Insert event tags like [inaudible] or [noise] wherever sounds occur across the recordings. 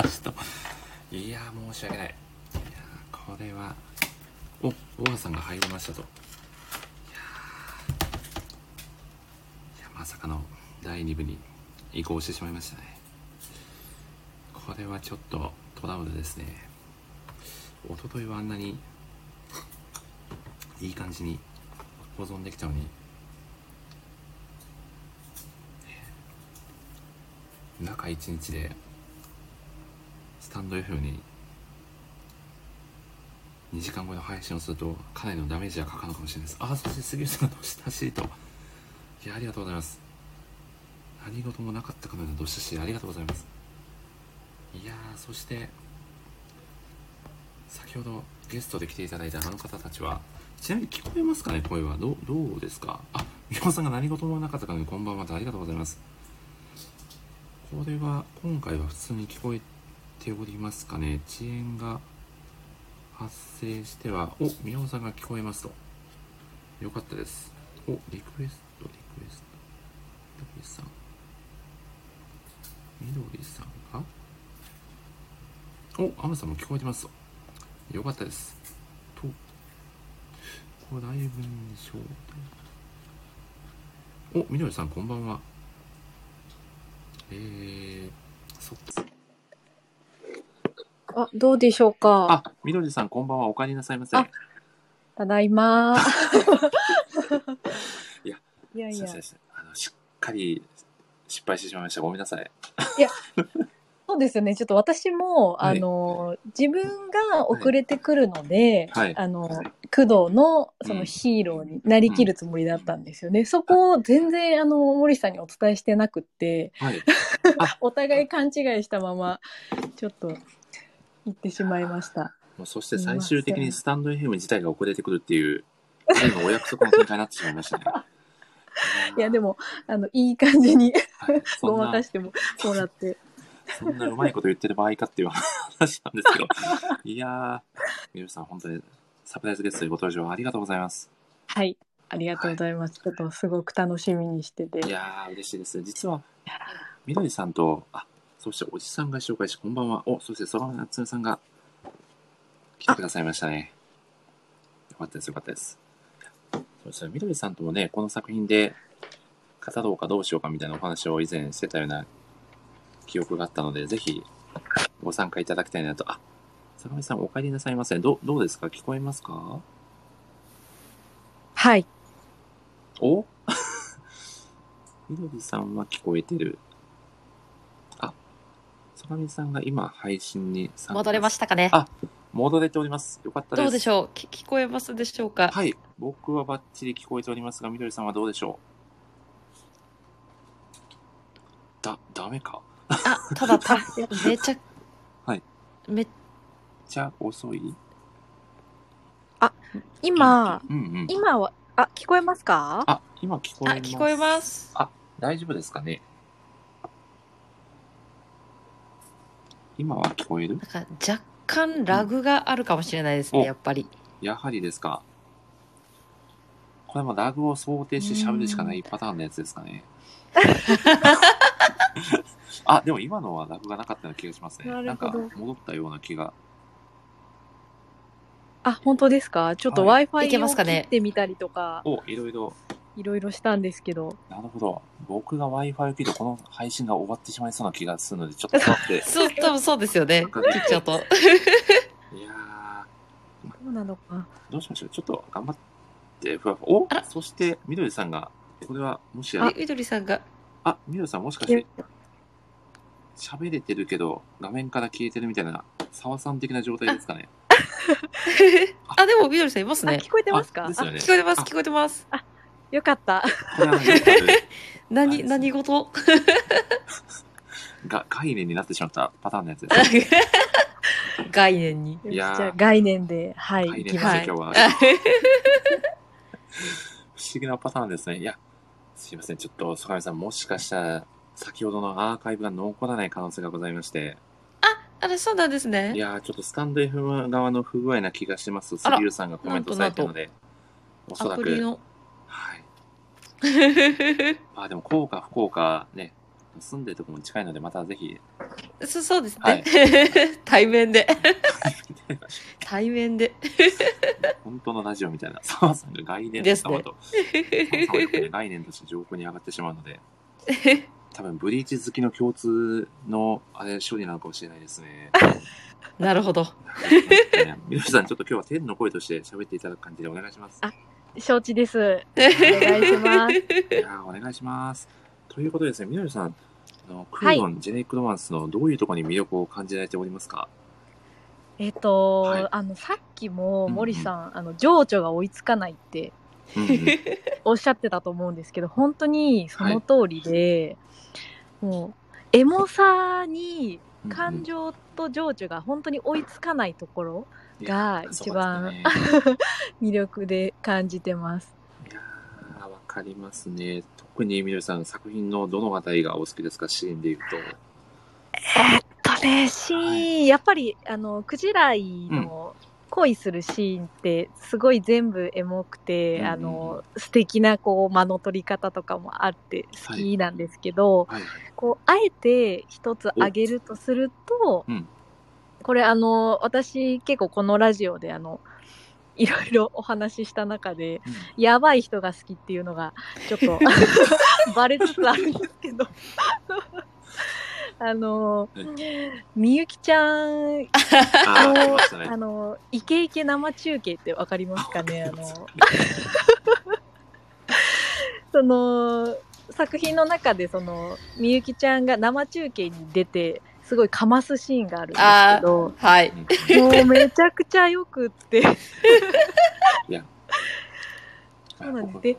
ー申し訳ない。いやこれはお大川さんが入りましたと。いやまさかの第2部に移行してしまいましたね。これはちょっとトラブルですね。一昨日はあんなにいい感じに保存できたのに。中1日でタンド F に2時間後の配信をするとかなりのダメージがかかるのかもしれないです。あそして杉内さんがどしたしと。いやありがとうございます。何事もなかったかのようなどしたしありがとうございます。いやーそして先ほどゲストで来ていただいたあの方たちはちなみに聞こえますかね声は。どうどうですか？あ美穂さんが何事もなかったかのようにこんばんはとありがとうございます。これは今回は普通に聞こえておりますかね。遅延が発生してはお。美穂さんが聞こえますと。よかったです。お。リクエストリクエスト。みどりさんみどりさんが？おアムさんも聞こえてますと。よかったです。とこれライブに招待おみどりさんこんばんは。えー、そっかあ、どうでしょうか？あ、みどりさん、こんばんは。お帰りなさいませ。あただいま。[laughs] いや、いやいやあの、しっかり失敗してしまいました。ごめんなさい。そうですよね。ちょっと私も、はいあの、自分が遅れてくるので、はいあの、工藤のそうんのヒーローになりきるつもりだったんですよね。そこを全然、あの、森さんにお伝えしてなくって、はい。[laughs] お互い勘違いしたまま、ちょっと、行ってしまいました。もうそして最終的にスタンド FM 自体が遅れてくるっていう、お約束の展開になってしまいましたね。[laughs] いや、でも、あの、いい感じにごまかしてももらって。そんなうまいこと言ってる場合かっていう話なんですけど。いやー、みどりさん、本当にサプライズゲストでご登場ありがとうございます。はい。ありがとうございます。ちょっとすごく楽しみにしてて。いやー、嬉しいです。実は、みどりさんと、あ、そしておじさんが紹介し、こんばんは。お、そしてその夏目さんが来てくださいましたね。よかったです、よかったです。そうですね、みどりさんともね、この作品で語ろうかどうしようかみたいなお話を以前してたような記憶があったので、ぜひご参加いただきたいなと。あ、坂上さんお帰りなさいませ。どどうですか？聞こえますか？はい。お？[laughs] みどりさんは聞こえてる。あ、坂上さんが今配信に参加戻れましたかね？あ戻れております。よかったです。どうでしょう？き聞こえますでしょうか？はい。僕はバッチリ聞こえておりますが、みどりさんはどうでしょう？だ、ダメか？あ、ただた、[laughs] めちゃ、はい。め、じゃあ遅い？今、うんうん。今は、あ、聞こえますか？あ、今聞こえあ、ます。聞こえます。あ、大丈夫ですかね？今は聞こえる？なんか若干ラグがあるかもしれないですね、おやっぱり。やはりですか。これもラグを想定して喋るしかないパターンのやつですかね。あ、でも今のはラグがなかったような気がしますね。ななんかるほど戻ったような気が。あ、本当ですか？ちょっとは Wi-Fi いけまをすかね切ってみたりとか、お、いろいろ。いろいろしたんですけど。なるほど。僕が Wi-Fi を切るとこの配信が終わってしまいそうな気がするので、ちょっと [laughs] 待って。そう、多分そうですよね。切っちゃうと。いやどうなのかどうしましょう。ちょっと頑張って、ふわふわ。おそして、みどりさんが、これはもしやえ、みどりさんが、あ、みどりさんもしかして、喋れてるけど、画面から消えてるみたいな、沢さん的な状態ですかね。[laughs] あ、でもみどりさんいますあ、ね。聞こえてますか？あですよね聞こえてます、あ聞こえてます。よかった。何、何事？[laughs] が概念になってしまったパターンのやつですね。[laughs] 概念に。いやーゃあ概念で、はい、概念いきます。で今日は。不思議なパターンですね。いや、すいません。ちょっと、坂上さん、もしかしたら、先ほどのアーカイブが残らない可能性がございまして、あれ、そうなんですいね。やー、ちょっとスタンド FM 側の不具合な気がします。あら杉浦さんがコメントされてるので、おそらく、アプリの。はい。ま [laughs] あでも、効果不効果ね、住んでるところも近いので、またぜひ、そそうですね。はい [laughs] 対面で。[laughs] 対面で。本当のラジオみたいな、澤さんが概念ですねと、ね概念として上空に上がってしまうので、多分ブリーチ好きの共通の、あれ、処理なのかもしれないですね。なるほど。ね皆さん、ちょっと今日は天の声として喋っていただく感じでお願いします。あ承知です。お願いします。いやーお願いします。ということでですね、みどりさん、あのクードン、ジェネリック・ロマンスのどういうところに魅力を感じられておりますか？えっと、はい。あの、さっきもうんうん森さん、あの、情緒が追いつかないってうんうん。おっしゃってたと思うんですけど、本当にその通りで、もう、エモさに感情と情緒が本当に追いつかないところが一番いやそうだったね [laughs] 魅力で感じてます。いやーわかりますね。特にみどりさん、作品のどのあたりがお好きですか？シーンで言うと。えっとね、シーン、はやっぱり、あの、クジライの恋するシーンって、すごい全部エモくて、うんあの、素敵な、こう、間の取り方とかもあって好きなんですけど、はい。こう、あえて一つあげるとすると、うんこれあの、私結構このラジオであの、いろいろお話しした中で、やばい人が好きっていうのが、ちょっと、[laughs] バレつつあるんですけど。あの、みゆきちゃんのましたねあ。の、イケイケ生中継ってわかりますかね？あの、[laughs] その、作品の中でその、みゆきちゃんが生中継に出て、すごいかますシーンがあるんですけど、はい。うんもうめちゃくちゃよくって、いや、そうなんで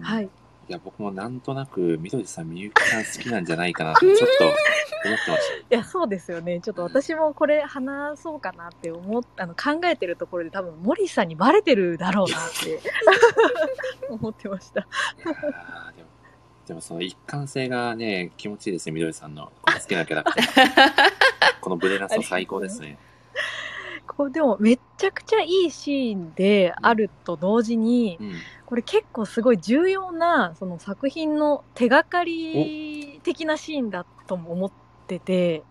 はい。いや、僕もなんとなく、みどりさん、みゆきさん好きなんじゃないかなと、ちょっと思ってましいや、そうですよね。ちょっと私もこれ話そうかなって思っあの考えてるところで多分森さんにバレてるだろうなって [laughs] 思ってました。た。いやーでも、でもその一貫性がね、気持ちいいですね、みどりさんの。この好きなキャラクター。[laughs] このブレなさ最高ですね。こうでもめっちゃくちゃいいシーンであると同時に、うん。これ結構すごい重要なその作品の手がかり的なシーンだとも思ってて、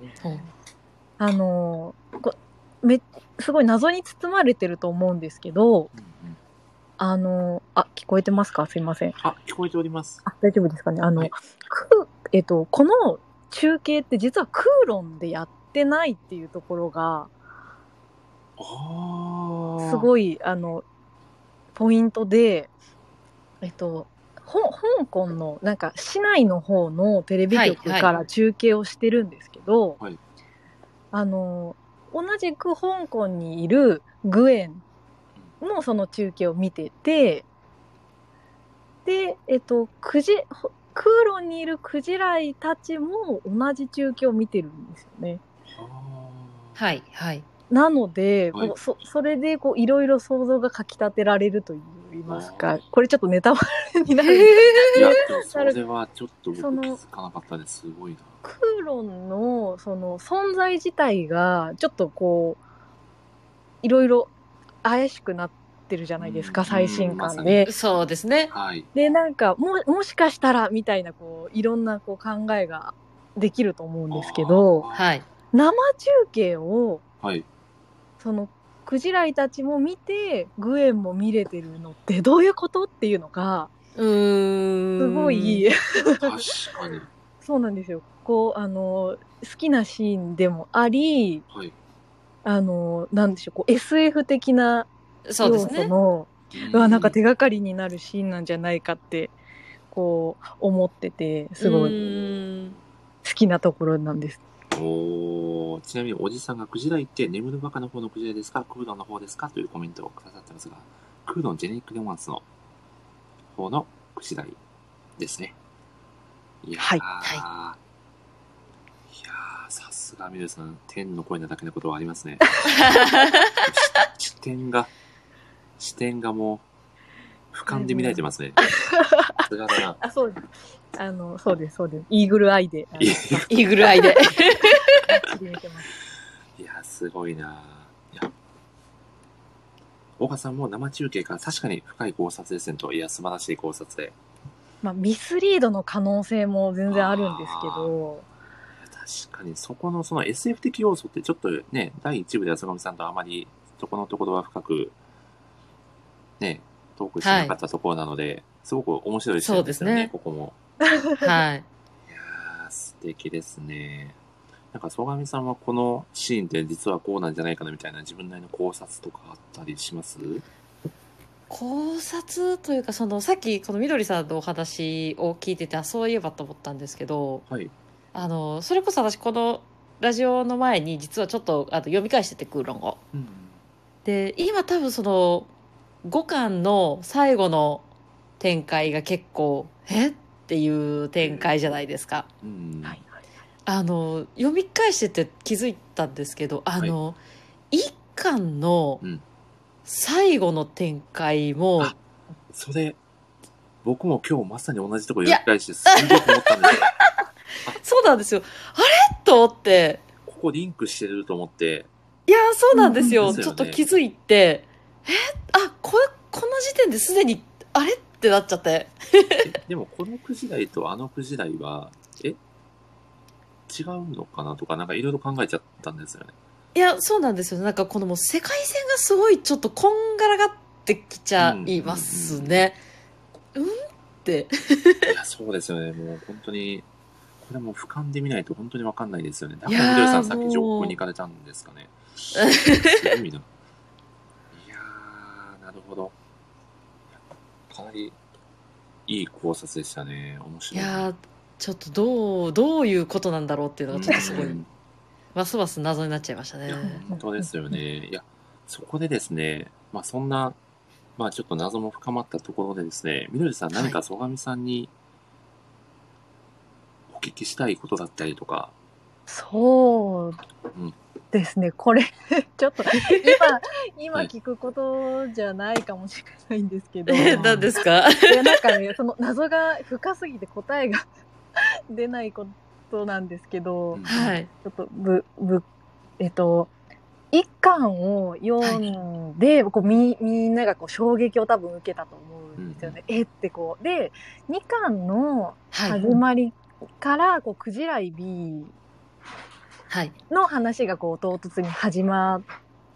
あのこめすごい謎に包まれてると思うんですけど、うんうんあのあ聞こえてますか？すいません。あ、聞こえております。あ大丈夫ですかね？あの、はいクえっと、この中継って実はクーロンでやってないっていうところが。すごい、あの、ポイントで、えっと、ほ香港のなんか市内の方のテレビ局はいから中継をしてるんですけど、はいあの同じく香港にいるグエンもその中継を見ててでえっとクジほクーロンにいるクジライたちも同じ中継を見てるんですよね。あはい、はい。なので、はいこうそそれでこういろいろ想像がかき立てられるといいますあか、これちょっとネタバレになる。ーいや、それはちょっと僕その気づかなかったです。すごいな。クーロンのその存在自体がちょっとこういろいろ怪しくなってるじゃないですか、うん最新うんまさに刊で。そうですね。はい。でなんかももしかしたらみたいなこういろんなこう考えができると思うんですけどはい。生中継をはい。そのクジライたちも見てグエンも見れてるのってどういうことっていうのがうーん。すごい、確かに。[laughs] そうなんですよこうあの好きなシーンでもありはい。あのなんでしょうこう SF 的な要そうですね。素のうわなんか手がかりになるシーンなんじゃないかってこう思っててすごうい好きなところなんです。おーちなみにおじさんがクジラ行って眠るバカの方のクジラですか？クードンの方ですか？というコメントをくださってますが、クードンジェネリック・デマンスの方のクジラですね。いやー、はいいやーさすがミルさん、天の声なだけのことはありますね。し [laughs] 視点が、視点がもう、俯瞰で見られてますね。さすがだな。あそうですあのそうですそうですイーグルアイでイーグルアイで。バッチリ見てますや、すごいな。いや、大川さんも生中継から確かに深い考察ですねと、いや、素晴らしい考察で。まあ、ミスリードの可能性も全然あるんですけど、確かにそこのその SF 的要素ってちょっとね、第一部で浅上さんとあまりそこのところは深くね、トークしなかったところなので、すごく面白い視点ですよね、ねここも。はい。いやー、素敵ですね。なんか、曽上さんはこのシーンって実はこうなんじゃないかなみたいな自分なりの考察とかあったりします？考察というかそのさっきこのみどりさんのお話を聞いててあそういえばと思ったんですけどはい。あのそれこそ私このラジオの前に実はちょっとあの読み返してて空論を。うん。で今多分その5巻の最後の展開が結構えっていう展開じゃないですか。うん。はいあの読み返してて気づいたんですけどあの、一巻のうん最後の展開も、あそれ、僕も今日まさに同じところ読み返してすごく思ったんですよ。[laughs] [laughs] そうなんですよ。あれ？と思って。ここリンクしてると思って、いやそうなんですよ,、うん。ちょっと気づいて。え？あここの時点ですでにあれ？ってなっちゃって。えでもこの9時台とあの9時台は、え？違うのかなとか、なんかいろいろ考えちゃったんですよね。いやそうなんですよなんかこのもう世界線がすごいちょっとこんがらがってきちゃいますね。うんって。いや、そうですよね。もう本当に、これも俯瞰で見ないと本当にわかんないですよね。だからみどりさんさっき上空に行かれたんですかね。すごいな。[laughs] いやー、なるほど。かなりいい考察でしたね。面い白い。やーちょっとどうどういうことなんだろうっていうのがちょっとすごいうんますます謎になっちゃいましたねいや、本当ですよね。いや、そこでですね、まあそんな、まあちょっと謎も深まったところでですね、みどりさん何か曽上さんにお聞きしたいことだったりとか、そううんですね、これ、[laughs] ちょっと今、[laughs] 今はい。聞くことじゃないかもしれないんですけど、えい何ですか？やなんかね、その謎が深すぎて答えが出ないことなんですけど、うん。はい。ちょっとぶ、ぶ、えっと、一巻を読んで、こうみみんながこう衝撃を多分受けたと思うんですよね。えってこう。で、二巻のはい。始まりから、こう、クジライ B はい。の話がこう唐突に始まっ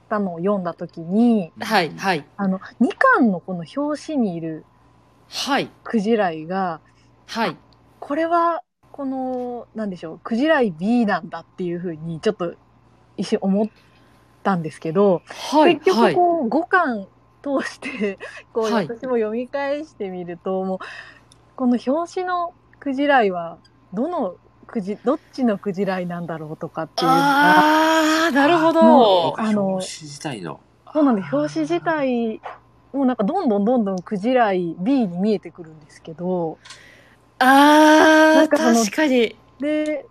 たのを読んだ時に、はいはい。あの、二巻のこの表紙にいるはい。クジライが、はい。これは、この、なんでしょう、クジライ B なんだっていうふうに、ちょっと一瞬思ったんですけど、はい結はい。局こう、5巻通して、[laughs] こう、はい。私も読み返してみると、もう、この表紙のクジライは、どのクジ、どっちのクジライなんだろうとかっていうのが、ああなるほもどうあの表紙自体の。そうなんで、表紙自体、もうなんかどんどんどんどんクジライ B に見えてくるんですけど、ああなんかその確かに。で、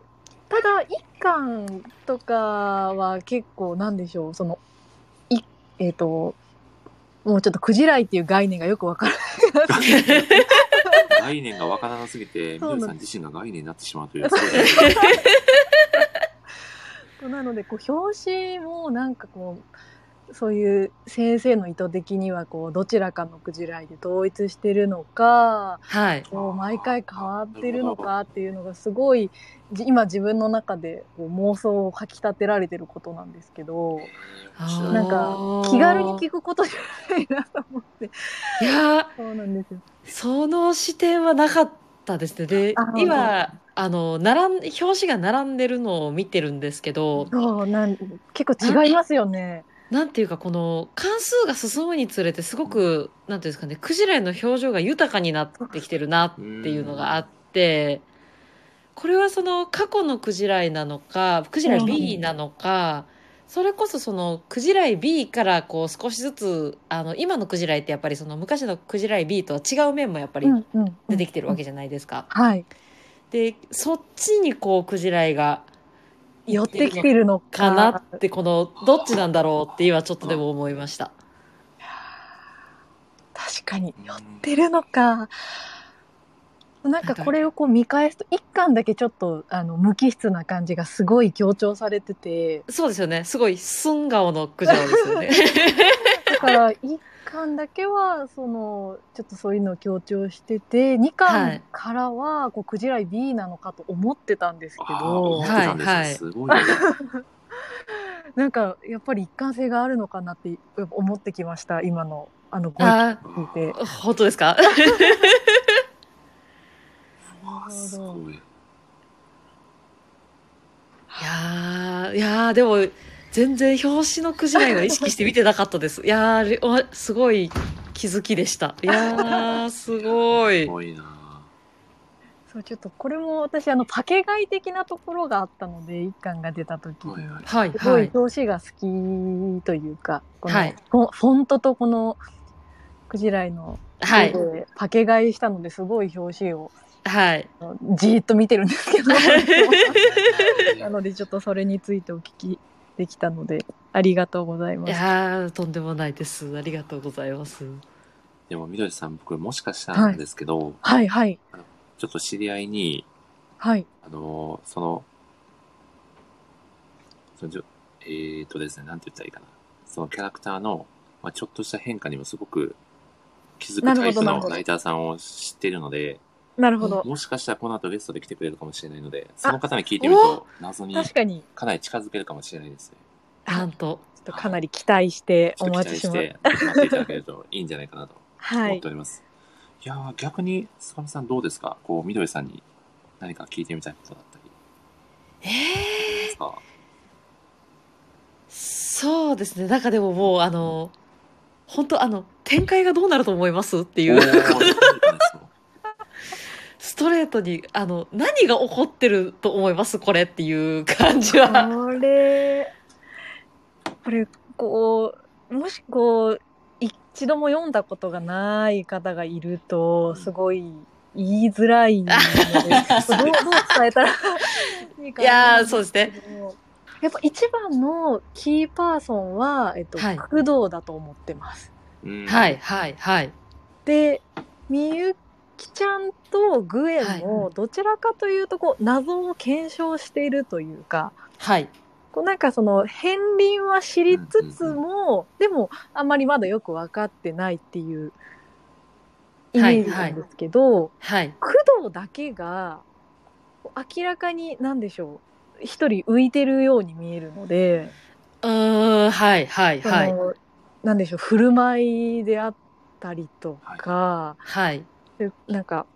ただ一巻とかは結構なんでしょう、その、い、えっ、と、もうちょっとクジライっていう概念がよくわからない。概念がわからなすぎて、みどりさん自身が概念になってしまうという [laughs] [laughs] なので、こう、表紙もなんかこう、そういう先生の意図的にはこう、どちらかのクジライで統一してるのか、はいこう毎回変わってるのかっていうのがすごい、じ今自分の中でこう妄想をかき立てられてることなんですけど、なんか気軽に聞くことじゃないなと思って。いやーそうなんですよ。その視点はなかったですね。であ、今、あの、並ん、表紙が並んでるのを見てるんですけど、そうなん結構違いますよね。なんていうか、この、関数が進むにつれて、すごく、なんていうんですかね、クジラの表情が豊かになってきてるなっていうのがあって、これはその、過去のクジラなのか、クジラ B なのか、それこそそのクジライ B からこう少しずつあの今のクジライってやっぱりその昔のクジライ B とは違う面もやっぱり出てきてるわけじゃないですか。はい。でそっちにこうクジライが寄ってきてるのかかなってこのどっちなんだろうって今ちょっとでも思いました。確かに寄ってるのか。なんかこれをこう見返すと一巻だけちょっとあの無機質な感じがすごい強調されててそうですよね。すごい寸顔のクジラですよね。[laughs] から1巻だけはそのちょっとそういうのを強調してて2巻からはこうクジライ B なのかと思ってたんですけど。はいはいすごいね。[laughs] なんかやっぱり一貫性があるのかなって思ってきました今のあのご聞いて。ー本当ですか？[laughs] すごい。いやー、いやーでも、全然表紙のクジライは意識して見てなかったです。いやー、れおすごい気づきでした。いやー、すごいす。ごいな。そうちょっとこれも私あのパケ買い的なところがあったので一巻が出た時に、はいはい。表紙が好きというかこのはいフォフォントとこのクジライのはいパケ買いしたのですごい表紙をはい。じーっと見てるんですけど [laughs] なのでちょっとそれについてお聞きできたのでありがとうございいます。やー、とんでもないです。ありがとうございます。でも、みどりさん、僕、もしかしたらなんですけど、はいはいちょっと知り合いに、はいあの、その、そのじょえーとですね、なんて言ったらいいかな。そのキャラクターの、まあ、ちょっとした変化にもすごく気づくなるタイプほどなるほどのライターさんを知っているので、なるほど、もしかしたらこの後ゲストで来てくれるかもしれないので、その方に聞いてみると、謎に確かに。かなり近づけるかもしれないですね。なんと。ちょっとかなり期待してお待ちします。て待っていただけるといいんじゃないかなとはい思っております。[laughs] い、やー逆に、スカミさんどうですか？こう、みどりさんに何か聞いてみたいことだったり。えですか？そうですね。なんかでももう、あの、本当あの、展開がどうなると思います？っていう、トレートに、あの、何が起こってると思います？これっていう感じは。これ、これ、こう、もしこう、一度も読んだことがない方がいると、すごい言いづらいので、どう、どう伝えたらいいかいやそうですね。やっぱ一番のキーパーソンは、えっと、はい工藤だと思ってます。うんはい、はい、はい。で、みゆきちゃんとグエンもどちらかというとこう謎を検証しているというか、はい。こうなんかその片鱗は知りつつも、でもあんまりまだよく分かってないっていうイメージなんですけど、はい。工藤だけが明らかに何でしょう一人浮いてるように見えるので、うーん、はい、はい、そはい。のなんでしょう振る舞いであったりとか、はい。でなんか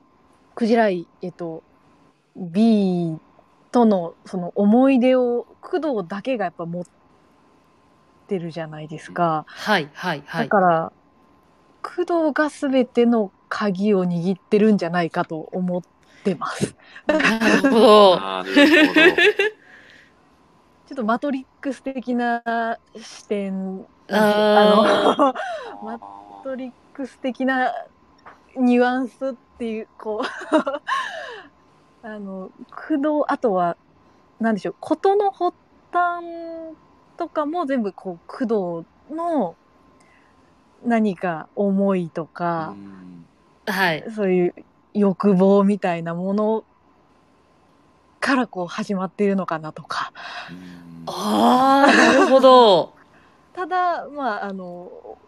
クジライえっと B とのその思い出を工藤だけがやっぱ持ってるじゃないですか、はい、はい、はい。だから工藤が全ての鍵を握ってるんじゃないかと思ってますなるほど。あーなるほど。ちょっとマトリックス的な視点あの [laughs] マトリックス的なニュアンスっていうこう [laughs] あの工藤あとは何でしょう事の発端とかも全部こう工藤の何か思いとか、うんはい。そういう欲望みたいなものからこう始まっているのかなとかうんああ、なるほど。[laughs] ただまああのお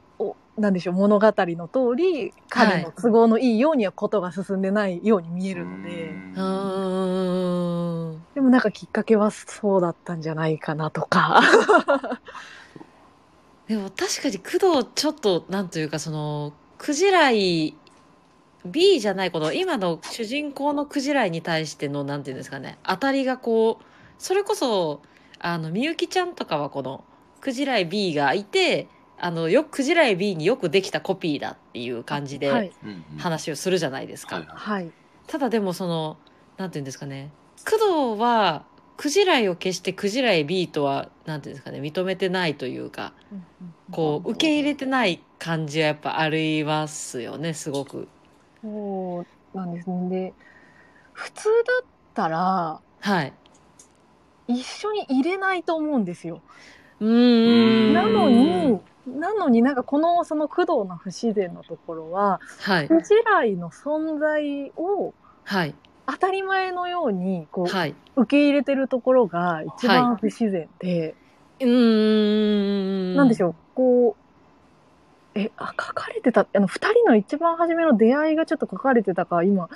なんでしょう物語の通り彼の都合のいいようにはことが進んでないように見えるので、うー。ん。でもなんかきっかけはそうだったんじゃないかなとか。[laughs] でも確かに工藤ちょっと、なんというかその、クジライ、B じゃないこの今の主人公のクジライに対しての、なんていうんですかね、当たりがこう、それこそ、あの、みゆきちゃんとかはこの、クジライ B がいて、あの、よく、クジライ B によくできたコピーだっていう感じはで話をするじゃないですか。ただでもその、なんていうんですかね、工藤は、クジライを決してクジライ B とは、なんていうんですかね、認めてないというか、こう、受け入れてない感じはやっぱありますよね、すごく。そうなんですねで普通だったらはい。一緒に入れないと思うんですようーん。なのになのになんかこのその工藤の不自然のところははい。クジライの存在をはい。当たり前のようにこうはい。受け入れてるところが一番不自然で、うーん。なんでしょう？こうえ、あ、書かれてた、あの、二人の一番初めの出会いがちょっと書かれてたか、今、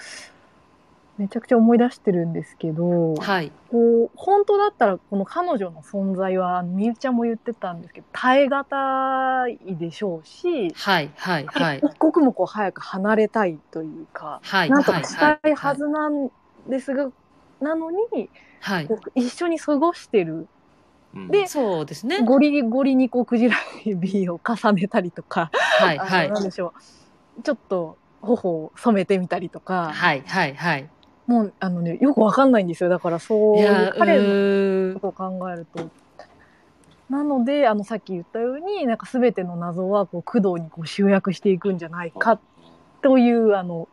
めちゃくちゃ思い出してるんですけど、はい。こう、本当だったら、この彼女の存在は、みゆちゃんも言ってたんですけど、耐え難いでしょうし、はい。はい。はい。一刻もこう早く離れたいというか、はい。なんとはいかしたいはずなんですが、なのに、はい。一緒に過ごしてる。うんでそうですね。ゴリゴリにこう、クジラエビを重ねたりとか、はい。はい。なんでしょう。ちょっと、頬を染めてみたりとか、はい。はい。はい。もう、あのね、よくわかんないんですよ。だから、そう彼のことを考えると。なので、あの、さっき言ったように、なんか全ての謎は、こう、工藤にこう集約していくんじゃないか、という、あの、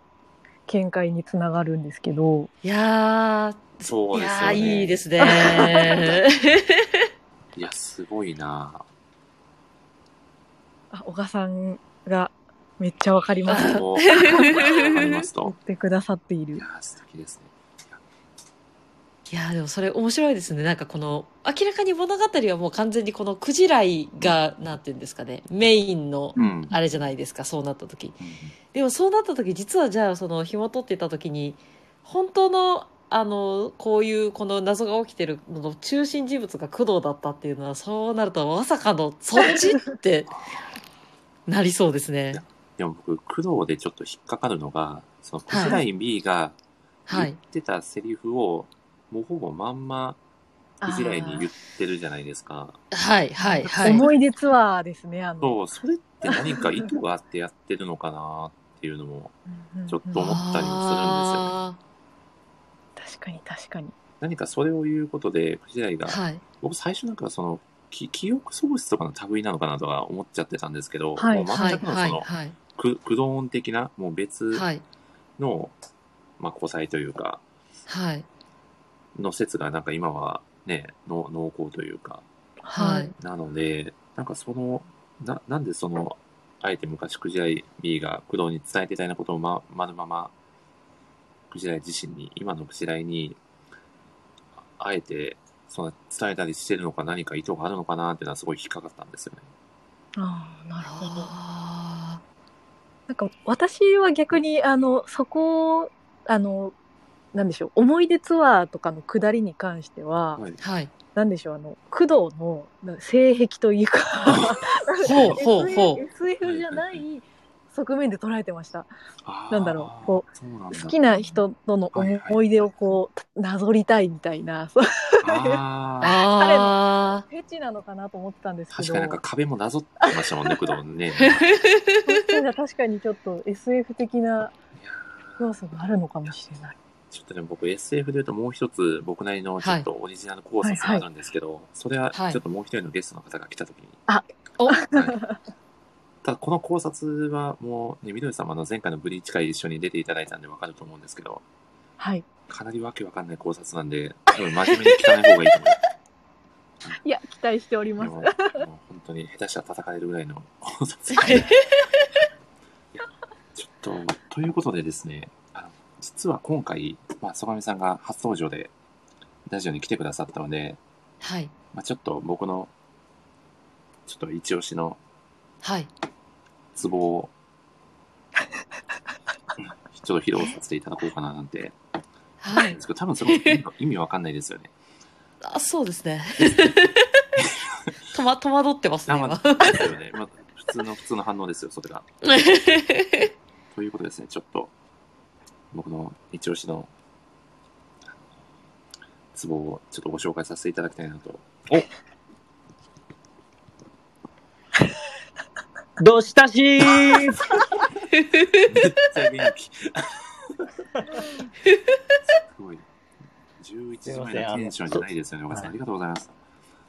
見解につながるんですけど、いやー、そうですよね。いやーいいですね。いや、すごいなあ、小賀さんがめっちゃわかります。ぁ。と、わかりますと。言ってくださっているいや。ー、素敵ですね。いやーでもそれ面白いですね。なんかこの、明らかに物語はもう完全にこのクジライが、なんていうんですかね、メインの、うん。あれじゃないですか、そうなった時。うんでもそうなった時、実はじゃあその紐取ってた時に、本当の、あの、こういうこの謎が起きてるのの中心人物が工藤だったっていうのは、そうなるとまさかの、そっちって、なりそうですね。でも僕、工藤でちょっと引っかかるのが、その、クジライ B がはい言っ。てたセリフを、もうほぼまんま、クジライに言ってるじゃないですか。はい、はい、はい。思い出ツアーですね、あの。そう、それって何か意図があってやってるのかなっていうのも、ちょっと思ったりもするんですよね。あ確かに確かに。何かそれを言うことで、クジライが、ーはい。僕最初なんかその、き記憶喪失とかの類なのかなとか思っちゃってたんですけど、はいもうはい、はい、全くのその、はい。く、駆動音的な、もう別はい、の、まあ、交際というか、はい。の説がなんか今はね、の濃厚というか、はい。なので、なんかその、な、なんでその、あえて昔クジライ B が工藤に伝えてたようなことをま、まるまま、クジライ自身に、今のクジライに、あえて、その伝えたりしてるのか何か意図があるのかなっていうのはすごい引っかかったんですよね。ああ、なるほど。あなんか私は逆に、あの、そこを、あの、なんでしょう、思い出ツアーとかの下りに関しては、はい。なんでしょう、あの、工藤のな性癖というか、ほうほうほう。SF, じゃない側面で捉えてました。なんだろうこそう好きな人とのはいはい。思い出をこう、なぞりたいみたいな、あーあフェチなのかなと思ってたんですけど、確かになんか壁もなぞってましたもんね、[laughs] 工藤ね。確かにちょっと SF 的な要素があるのかもしれない。ちょっとね、僕 SF で言うともう一つ僕なりのちょっとオリジナル考察があるんですけど、それはちはいょっともう一人のゲストの方が来た時に。おはいただこの考察はもうね、みどり様の前回のブリーチ会一緒に出ていただいたんでわかると思うんですけど、はい。かなりわけわかんない考察なんで、多分真面目に聞かない方がいいと思 [laughs] いや、期待しておりう。ます。でも、もう本当に下手したら叩かれるぐらいの考察なんで。[laughs] いやちょっと、ということでですね、あの実は今回、まあ、曽上さんが初登場でラジオに来てくださったので、はい。まあ、ちょっと僕の、ちょっと一押しのはい。ツボを、うんちょっと披露させていただこうかななんて、はい。多分それ意味意味わかんないですよね。あ、そうですね。とま、戸惑ってますね、普通の、普通の反応ですよ、それが。[laughs] ということですね、ちょっと、僕の一押しのツボをちょっとご紹介させていただきたいなと。おどしたしー [laughs] めっちゃ元気。すごい。11時前のテンションじゃないですよね、岡さん。ありがとうございます。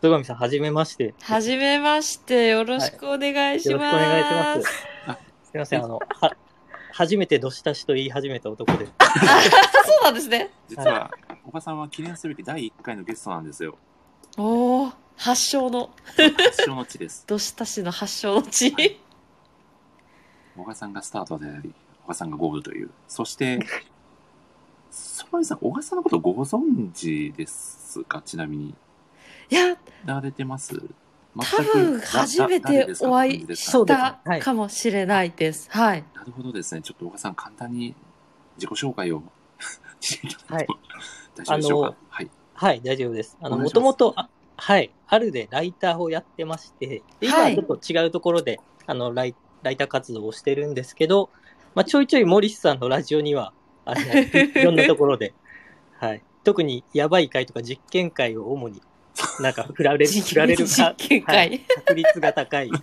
戸上さん、はじめまして。はじめまして、よろしくお願いします。よろしくお願いします。あすみません、あの、は、初めてどしたしと言い始めた男で [laughs] そうなんですね。実は、岡さんは記念すべき第1回のゲストなんですよ。おお発祥の、発祥の地です。[laughs] どしたしの発祥の地。はい岡さんがスタートであり、岡さんがゴールという。そして、そばさん、岡さんのことご存知ですか？ちなみに。いや、知られてます？多分初めてお会いしたはいかもしれないです。はい。なるほどですね。ちょっと小川さん、簡単に自己紹介をしてい大丈夫でしょうか。はい。はい、大丈夫です。あの、もともと、あはい、あるでライターをやってまして、で今ははいちょっと違うところで、あの、ライライター活動をしてるんですけど、まあ、ちょいちょいモリスさんのラジオには、あの、い [laughs] いろんなところで、はい。特にやばい会とか実験会を主に、なんか振られる、[laughs] 振られるかはい確率が高い、はい。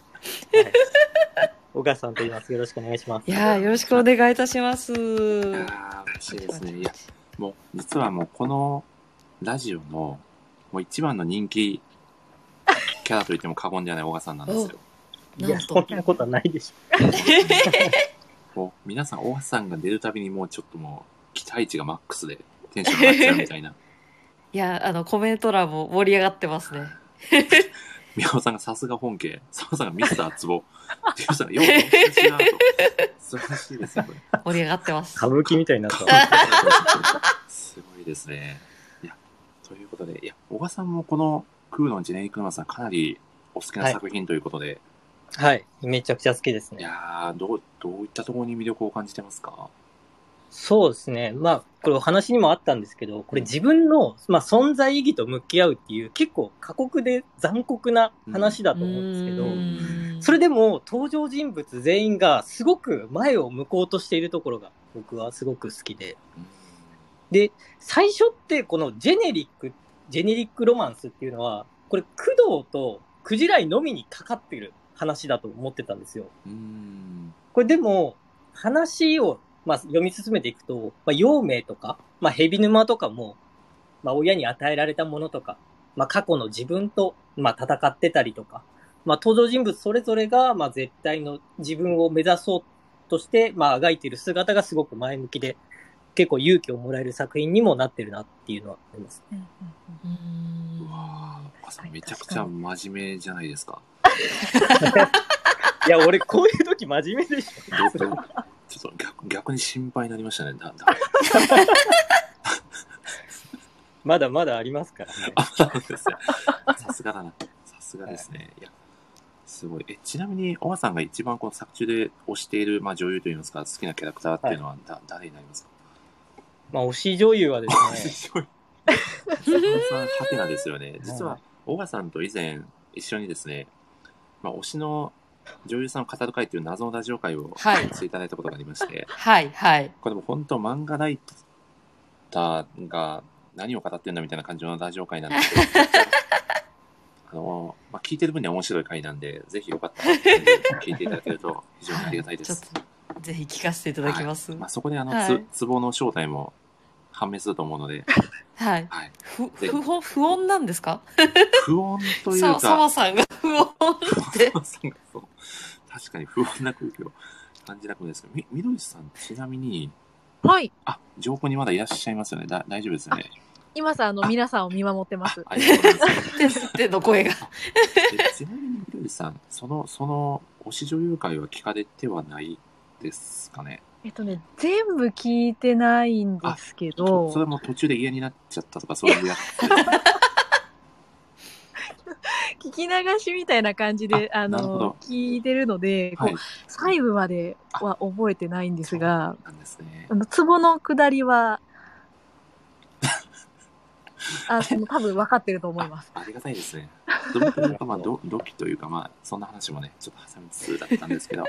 小川さんと言います。よろしくお願いします。いやーよろしくお願いいたします。いやー嬉しいですね。いや、もう、実はもうこのラジオの、もう一番の人気キャラと言っても過言ではない小川さんなんですよ。いや、そんなことはないでし [laughs] もう皆さん、大橋さんが出るたびにもうちょっともう期待値がマックスでテンション上がっちゃうみたいな。[laughs] いや、あの、コメント欄も盛り上がってますね。[laughs] 宮尾さんがさすが本家、澤さんがミスターツボ、ジュさんがよくお聞きしなと。素晴らしいですよ、これ。盛り上がってます。ょ。歌舞伎みたいになった。すごいですね。いや、ということで、いや、小川さんもこの空のジェネリックマさんかなりお好きな作品ということで、はい。めちゃくちゃ好きですい、ね。やーどう、どういったところに魅力を感じてますか？そうですね。まあ、これお話にもあったんですけど、これ自分の、まあ、存在意義と向き合うっていう結構過酷で残酷な話だと思うんですけど、うーん。それでも登場人物全員がすごく前を向こうとしているところが僕はすごく好きで、うん。で、最初ってこのジェネリック、ジェネリックロマンスっていうのは、これ工藤とクジライのみにかかってる話だと思ってたんですよ。うーん。これでも、話を、まあ、読み進めていくと、まあ、陽明とか、まあ、蛇沼とかも、まあ、親に与えられたものとか、まあ、過去の自分と、まあ、戦ってたりとか、まあ、登場人物それぞれが、まあ、絶対の自分を目指そうとして、まあ、描いている姿がすごく前向きで、結構勇気をもらえる作品にもなってるなっていうのはあります。うんうんうんうーんさんめちゃくちゃ真面目じゃないですか。[laughs] いや、俺、こういう時真面目でしょ。ちょっと逆逆に心配になりましたね。だだ [laughs] まだまだありますからね。[laughs] あ、そうですね。さすがだな。さすがですね。いや、すごい。え、ちなみに、小川さんが一番この作中で推している、まあ、女優といいますか、好きなキャラクターっていうのは、だ誰になりますか？まあ、推し女優はですね、すごい。小川さん、ハテナですよね。実は、小川さんと以前、一緒にですね、まあ、推しの女優さんを語る会っていう謎のラジオ会をはいしていただいたことがありまして、はい、はい。これも本当漫画ライターが何を語ってんだみたいな感じのラジオ会なんですけど、[laughs] あの、まあ、聞いてる分には面白い回なんで、ぜひよかったら聞いていただけると非常にありがたいです。ちょっと、ぜひ聞かせていただきます。まあ、そこであの、はいつ、ツボの正体も判明すると思うので、はい。はい。ふ、不穏、不穏なんですか？不穏というさ、か、澤さんが不穏って。そう確かに不穏な空気を感じなくもないですけど、み、みどりさん、ちなみに、はい。あ、上空にまだいらっしゃいますよね。だ大丈夫ですよね。今さ、あの、皆さんを見守ってます。ありがとうございます。てっての声が。えちなみにみどりさん、その、その、推し女優会は聞かれてはないですかね？えっとね、全部聞いてないんですけど、それも途中で嫌になっちゃったとか、そういうやつ。[laughs] 聞き流しみたいな感じで、あの、聞いてるので、こうはい。細部までは覚えてないんですが、なんですねあ。の、ツボの下りは、あ、そ [laughs] の多分分かってると思います。あありがたいですね。どまあ、ど、ドキというか、まあ、そんな話もね、ちょっと挟みつつだったんですけど。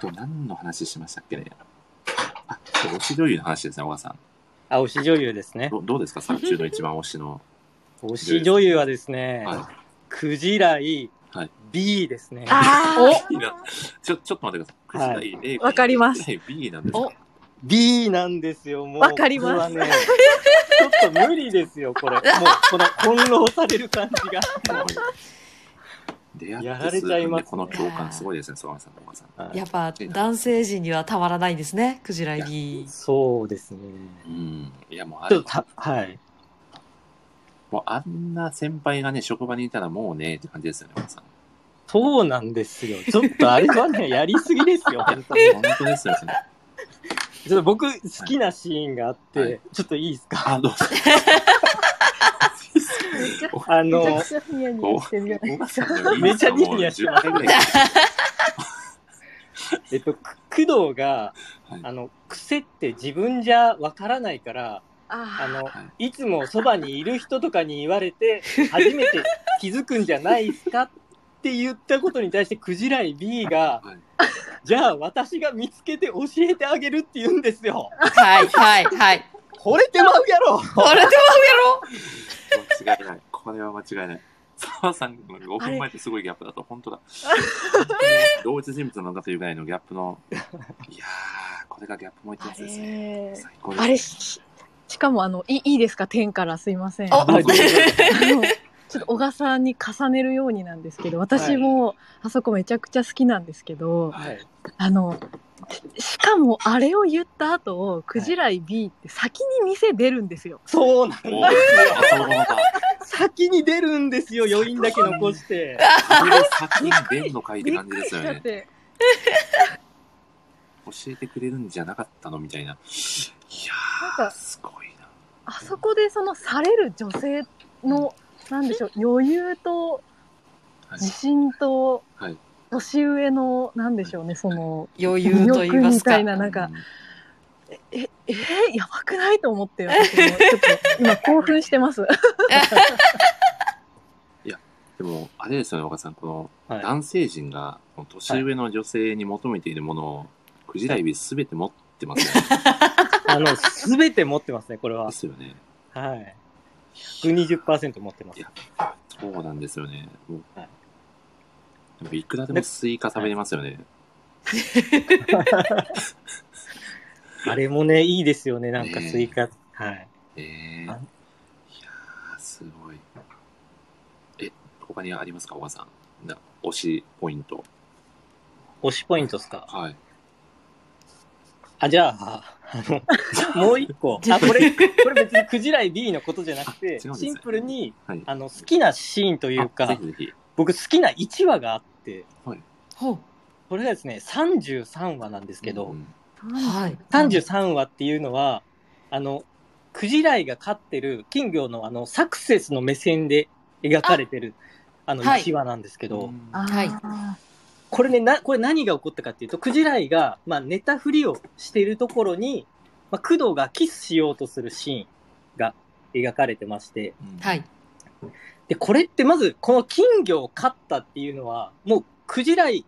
と、何の話しましたっけね？あ、そう推し女優の話ですね、小川さん。あ、推し女優ですね。どどうですか？作中の一番推しの。推し女優はですね、はクジライ、はい B ですね。ちょ、ちょっと待ってください。はいクジラ A わかります。B なんですか？お B なんですよ、もう。わかりますね、ちょっと無理ですよ、これ。もう、この翻弄される感じが。[laughs] 出会やられちゃいますねこの共感すごいですね、曽我さんと小川さん。はいやっぱ、男性陣にはたまらないんですね、クジラ入り。そうですね。うん。いや、もうあれちょっと、た、はい。もうあんな先輩がね、職場にいたらもうね、って感じですよね、小川さん。そうなんですよ。ちょっとあれはね、やりすぎですよ、[laughs] 本当に。本当ですよね。ちょっと僕、好きなシーンがあって、はいちょっといいですか？あ、どうぞ。[laughs] めちゃあのめちゃくちゃニヤニヤしてるじゃない小ですか。川さんのめっちゃニヤニヤしてますもう10回ぐらいえっと、く工藤が、はいあの、癖って自分じゃわからないから、ああの、はいつもそばにいる人とかに言われて、初めて気づくんじゃないですかって言ったことに対して、クジライ B が、はいじゃあ私が見つけて教えてあげるって言うんですよ。はい、はい、はい。惚れてまうやろこれでも間違いない。これは間違いない。澤さんの5分前ってすごいギャップだと、[laughs] 本当だ。同一人物なのかというぐらいのギャップの、いやー、これがギャップもう一あつですね。れ最高です。あれししかもあのいいいですか？天からすいません。あちょっと小賀さんに重ねるようになんですけど私もあそこめちゃくちゃ好きなんですけど、はい。あのししかもあれを言った後クジライ B って先に店出るんですよ。そうなんおだ。あ、そうなんだ。先に出るんですよ、余韻だけ残して。これで先に出るのかいって感じですよね。教えてくれるんじゃなかったの？みたいな。いやー、なんかすごいな。あそこでそのされる女性のなんでしょう余裕とはい自信とはい。年上のなんでしょうねその余裕と言いますかみたい。ななんかえええーやばくないと思って私もちょっと今興奮してます。[laughs] でも、あれですよね、岡さん。この、はい男性陣が、年上の女性に求めているものを、クジラエビすべて持ってますよね。[laughs] あの、すべて持ってますね、これはで。すよね。はい。120%持ってますい。やそうなんですよね。はいいくらでもスイカ食べれますよね。[laughs] あれもね、いいですよね、なんかスイカ。はい。ええいやあー、すごい。え、他にありますか、岡さん。な推しポイント。推しポイントですか？はい。あ、じゃあ、あの、[laughs] もう一個。あ、これ、これ別にクジライ B のことじゃなくて、あ違うんですねシンプルに、はい。あの、好きなシーンというあかぜ、ひぜひ。僕好きな1話があって、ほう。これがですね、33話なんですけど、うんはい。33話っていうのは、あの、クジライが飼ってる金魚のあの、サクセスの目線で描かれてる、あの、はい。1話なんですけど、はい。これね、な、これ何が起こったかっていうと、クジライが、まあ、寝たふりをしているところに、まあ、工藤がキスしようとするシーンが描かれてまして、うん。はい。で、これってまず、この金魚を飼ったっていうのは、もう、クジライ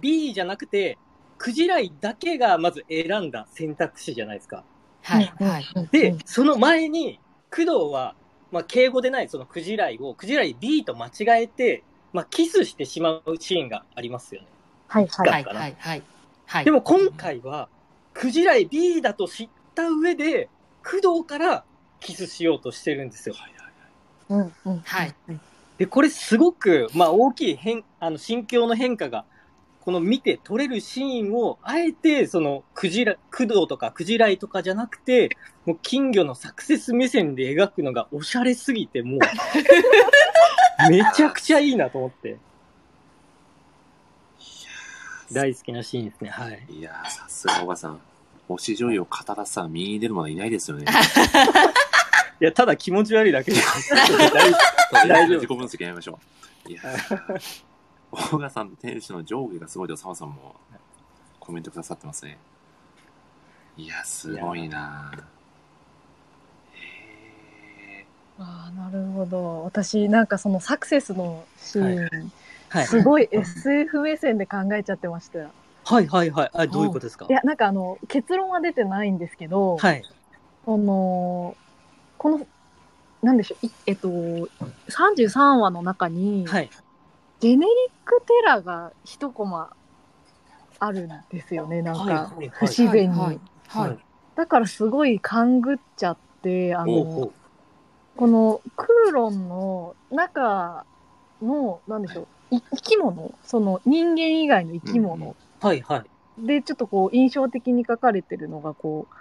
B じゃなくて、クジライだけがまず選んだ選択肢じゃないですか。はい。はい。で、その前に、工藤は、まあ、敬語でないそのクジライを、クジライ B と間違えて、まあ、キスしてしまうシーンがありますよね。はいはい。はい。はい。はい。はい。でも今回は、クジライ B だと知った上で、工藤からキスしようとしてるんですよ。はいうんうんはい。で、これすごく、まあ大きい変、あの、心境の変化が、この見て取れるシーンを、あえて、その、クジラ、工藤とかクジライとかじゃなくて、もう金魚のサクセス目線で描くのがおしゃれすぎて、もう、[laughs] めちゃくちゃいいなと思って、大好きなシーンですね。はい。いやー、さすが岡さん。推し女優を語らせたら右に出る者はいないですよね。[laughs] いや、ただ気持ち悪いだけです。大丈夫自己分析やりましょう。いやー、大賀さんと天使の上下がすごいと澤さんもコメントくださってますね。いや、すごいなああ、なるほど。私、なんかそのサクセスのシーン、はい。すごい SF 目線で考えちゃってました。いはいはいはい。あ、どういうことですか？や、なんかあの、結論は出てないんですけど、はい。この、この、なんでしょう、いえっと、33話の中に、はい。ジェネリックテラが一コマあるんですよね、なんか、不自然に。はい。はい。だからすごい勘ぐっちゃって、あの、このクーロンの中の、なんでしょう、い生き物、その人間以外の生き物はいはい。で、ちょっとこう印象的に書かれてるのが、こう、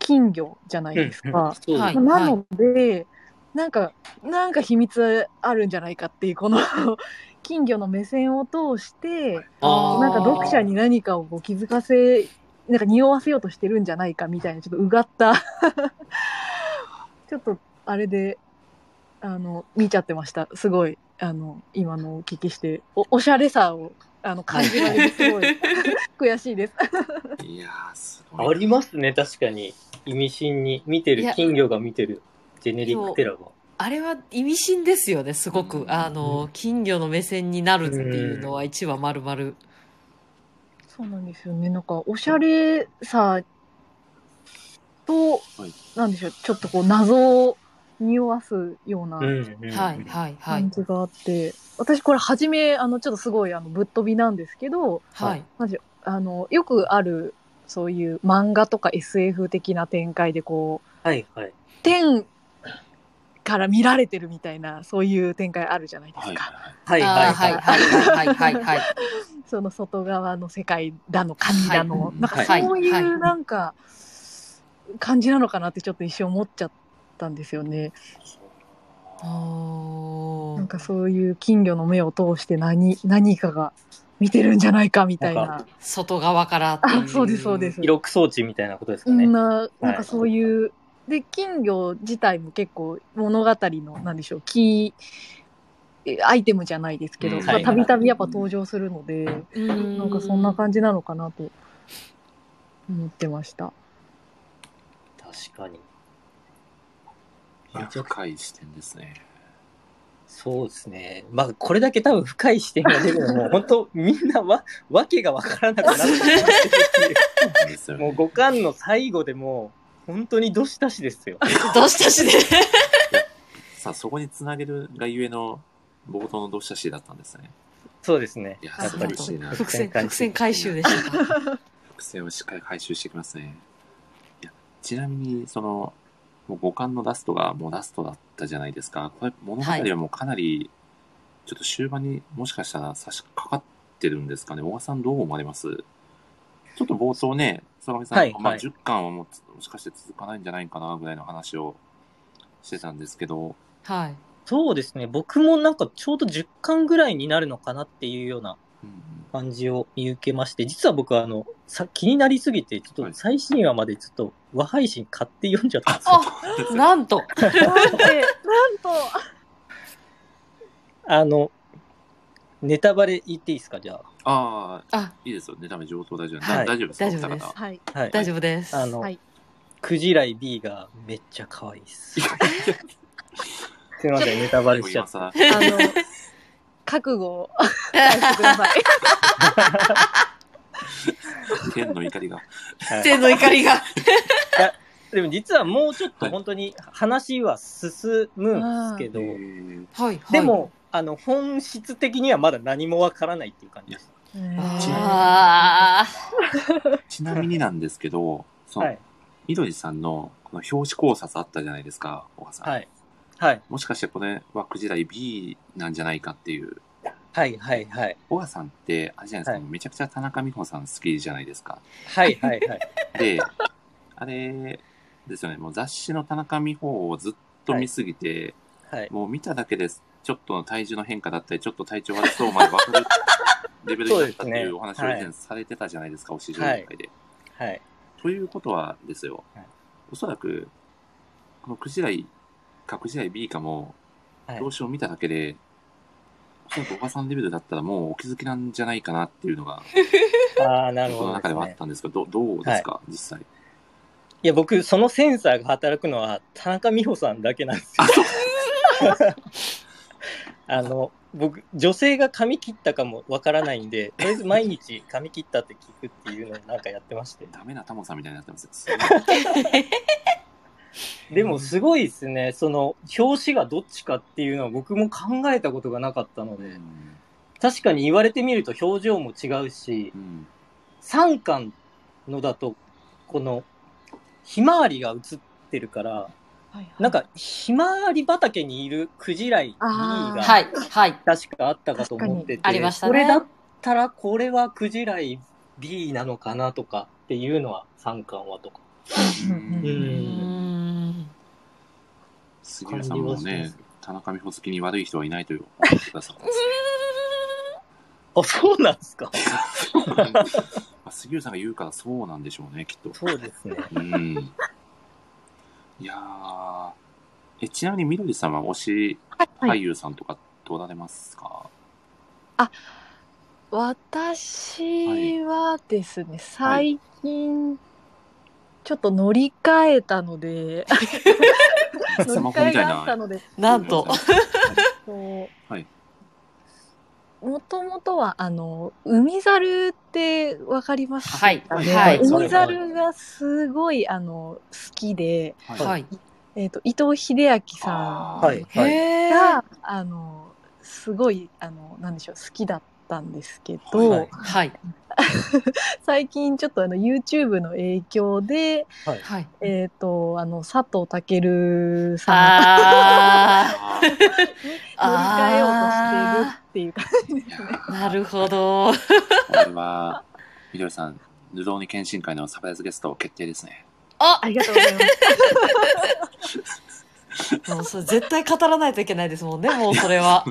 金魚じゃないですか。そうですはいなので、なんか、なんか秘密あるんじゃないかっていう、この [laughs] 金魚の目線を通して、なんか読者に何かをこう気づかせ、なんか匂わせようとしてるんじゃないかみたいな、ちょっとうがった、[laughs] ちょっとあれであの、見ちゃってました。すごい、あの、今のお聞きして、おおしゃれさを、あの、感じられて、すごい、[laughs] 悔しいです。いやー、すごい。ありますね、確かに。意味深に見てる金魚が見てるジェネリックテラが。あれは意味深ですよね、すごく。あの、金魚の目線になるっていうのは1話丸々。そうなんですよね。なんか、おしゃれさと、はいなんでしょう、ちょっとこう、謎を匂わすようなはい、はい、はい感。じがあって、私これ初め、あの、ちょっとすごい、あの、ぶっ飛びなんですけど、はい。なんでしょうあの、よくある、そういう漫画とか SF 的な展開で、こう、はいはい。天から見られてるみたいな、そういう展開あるじゃないですはいか。はいはい、はいははい、はい、はい、はい。その外側の世界だの、神だの、はいなんかはいそういはいうなんか、感じなのかなってちょっと一瞬思っちゃったんですよね。おーなんかそういう金魚の目を通して何、何かが見てるんじゃないかみたいなんな。外側からっていうあ、そうです、そうです。記録装置みたいなことですかね。そんな、なんかそういう、で、金魚自体も結構物語の、なんでしょう、キー、アイテムじゃないですけど、たびたびやっぱ登場するので、うんなんかそんな感じなのかなと思ってました。確かに。いや、深い視点ですね。そうですね。まあ、これだけ多分深い視点が出るのも、本当みんなわ、[laughs] わけがわからなくなってしまってるっていう。そうなんですよもうね。5巻の最後でもう、本当にどしたしですよ。[laughs] どうしたしで。[laughs] さあ、そこにつなげるがゆえの冒頭のどしたしだったんですね。そうですね。いややっぱり素晴らしいな伏線、伏線回収でしたか。伏線をしっかり回収してきますね。いや、ちなみに、その、もう五巻のラストがもうラストだったじゃないですか。これ、物語はもうかなり、ちょっと終盤にもしかしたら差し掛かってるんですかね。小川さんどう思われます？ちょっと冒頭ね、相上さん、まあはいはい10巻はもうつもしかして続かないんじゃないかなぐらいの話をしてたんですけど、はい。そうですね。僕もなんかちょうど10巻ぐらいになるのかなっていうようなうん感じを見受けまして、実は僕はあの、さ気になりすぎて、ちょっと最新話までちょっと和配信買って読んじゃったんですよ。あ、[laughs] なんと。なんて、なんと、あの、ネタバレ言っていいですかじゃああ、あ、いいですよ。ネタメ上等大丈夫。はい大丈夫ですか大丈夫ですはい。あ。はい。大丈夫です。あの、はいクジライ B がめっちゃ可愛いです。すいません、ネタバレしちゃ今った。さ、あの、覚悟を。[laughs] 天の怒りが。はい天の怒りが。でも実はもうちょっとはい本当に話は進むんですけど、えーはい、はい。でも、あの、本質的にはまだ何もわからないっていう感じです。あちなみになんですけど、その、はい。みどりさんのこの表紙考察あったじゃないですか、小川さん。はい。はい。もしかしてこれはクジライ B なんじゃないかっていう。はい。はい。はい。小川さんって、あれじゃないですか、はいめちゃくちゃ田中美穂さん好きじゃないですか。はい。はい。はい。[laughs] で、あれですよね、もう雑誌の田中美穂をずっと見すぎて、はい。もう見ただけでちょっとの体重の変化だったり、ちょっと体調悪そうまで分かる [laughs] レベルになったっていうお話を以前されてたじゃないですか、お市場会で。はい。ということはですよ、はいおそらく、このクジライかクジライ B かも、はい表紙を見ただけで、おそらくおばさんレベルだったらもうお気づきなんじゃないかなっていうのが、[laughs] ああ、なる僕のほどですね中ではあっ。たんですけど、どどうですか、実際？いや、僕、そのセンサーが働くのは、田中美穂さんだけなんですよ。[laughs] あの、僕、女性が髪切ったかもわからないんで、とりあえず毎日髪切ったって聞くっていうのをなんかやってまして。ダメなタモさんみたいになってますよ。でも、すごいですね。その、表紙がどっちかっていうのは僕も考えたことがなかったので、うん確かに言われてみると表情も違うしう、ん3巻のだと、この、ひまわりが映ってるから、なんか、ひまわり畑にいるクジライが、はい、はい。確かあったかと思ってて、ありましたねこれだったら、これはクジライ B なのかなとかっていうのは3巻はとか。うん。杉浦さんもね田中美穂好きに悪い人はいないと思ってくださってあ、そうなんですか。ま [laughs] すまあ杉浦さんが言うからそうなんでしょうね、きっと。そうですね。うん。いやー、えちなみにみどりさんは推しはい俳優さんとかどうなれますか、私はですね、最近、ちょっっと乗り換えたので、[laughs] 乗りスマホ換えたいな。あったので、なんと。はいもともとは、あの、海猿ってわかります？かね、はいはい海猿がすごい、あの、好きで、はいはい。えっ、と、伊藤英明さんはい。はい。あの、すごい、あの、なんでしょう、好きだったんですけど、はいはい。[laughs] 最近ちょっとあの、YouTube の影響で、はい。はい。えっ、と、あの、佐藤健さんああーに [laughs] 乗り換えようとしてるっていう感じですね。なるほど。これは、みどりさん、ルドーニ検診会のサプライズゲスト決定ですね。あありがとうございます。[laughs] もうそれ絶対語らないといけないですもんね、もうそれは。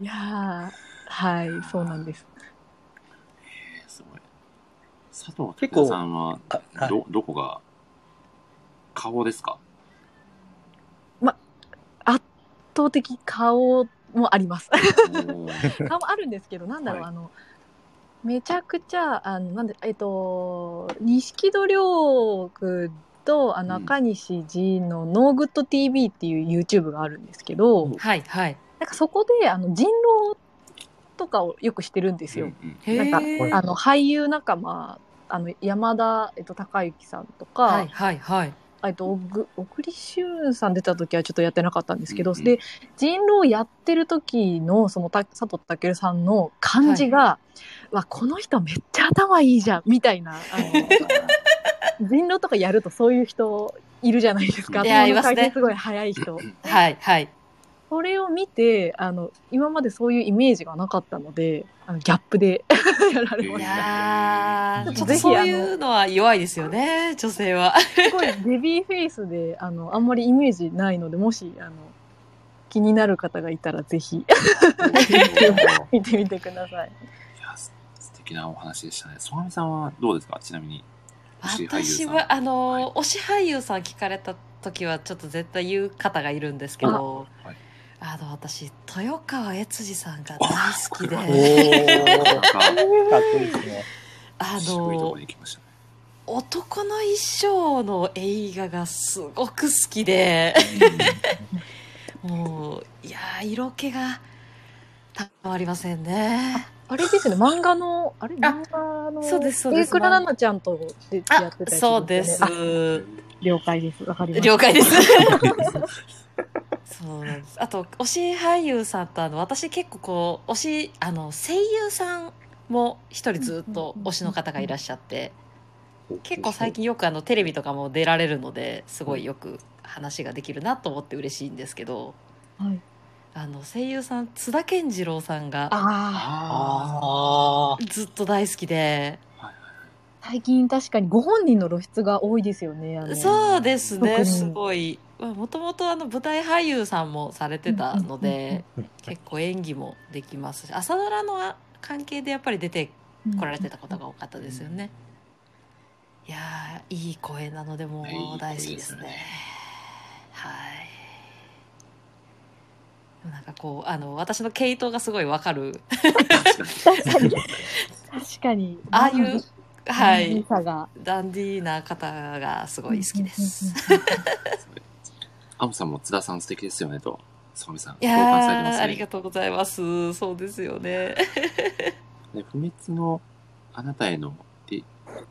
いやー、はい、そうなんです。えーすごい。佐藤健さんは、あはいど、どこが、顔ですか？圧倒的顔もあります。顔もあるんですけど、なんだろう、はいあの、めちゃくちゃ、あの、なんで、えっと、錦戸亮君と、あの、うん赤西仁のノーグッド TV っていう YouTube があるんですけど、うんはい、はい。なんかそこで、あの、人狼とかをよくしてるんですよ。なんえ。あの、俳優仲間、あの、山田、えっと、孝之さんとか、はい、はい、はい。えっと、小栗旬さん出た時はちょっとやってなかったんですけど、うんうんで、人狼やってる時の、そのた、佐藤健さんの感じが、わ、この人めっちゃ頭いいじゃん、みたいな、あの、[laughs] 人狼とかやるとそういう人いるじゃないですか。いや頭のいますね回転すごい速い人。はい、はい。それを見て、あの、今までそういうイメージがなかったので、あのギャップで [laughs] やられいました。ちょっとぜひそういうのは弱いですよね、女性は。すごいベビーフェイスで、あの、あんまりイメージないので、もし、あの、気になる方がいたらぜひ見てみてください。いや、す素敵なお話でしたね。曽上さんはどうですか？ちなみに。推し俳優さん私は、あの、はい推し俳優さん聞かれた時は、ちょっと絶対言う方がいるんですけど、あはいあの、私、豊川悦司さんが大好きで、あの。男の一生の映画がすごく好きで、もう、いやー、色気がたまりませんね。あれですね、漫画の、あれあ漫画の、そうですそうです榮倉奈々ちゃんとでやあってたやつ、ね。そうです。あ了解です。わかりました。了解です。[laughs] そうなんです。あと、推し俳優さんと、あの、私結構こう、推し、あの、声優さんも一人ずっと推しの方がいらっしゃって、結構最近よくあの、テレビとかも出られるので、すごいよく話ができるなと思って嬉しいんですけど、はい、あの、声優さん、津田健次郎さんがあああずっと大好きで、あ、最近確かにご本人の露出が多いですよね。あの。そうですね、すごい。もともとあの舞台俳優さんもされてたので、結構演技もできますし朝ドラの関係でやっぱり出て来られてたことが多かったですよね。いやーいい声なのでもう大好きですね。ですねはい。なんかこうあの私の系統がすごいわかる。確かに。[laughs] 確かに。ああいうはい。ダンディーな方がすごい好きです。アムさんも津田さん素敵ですよねと、曽上さん、い共感されてますやーありがね。とうございます。そうですよね。[laughs] で不滅のあなたへので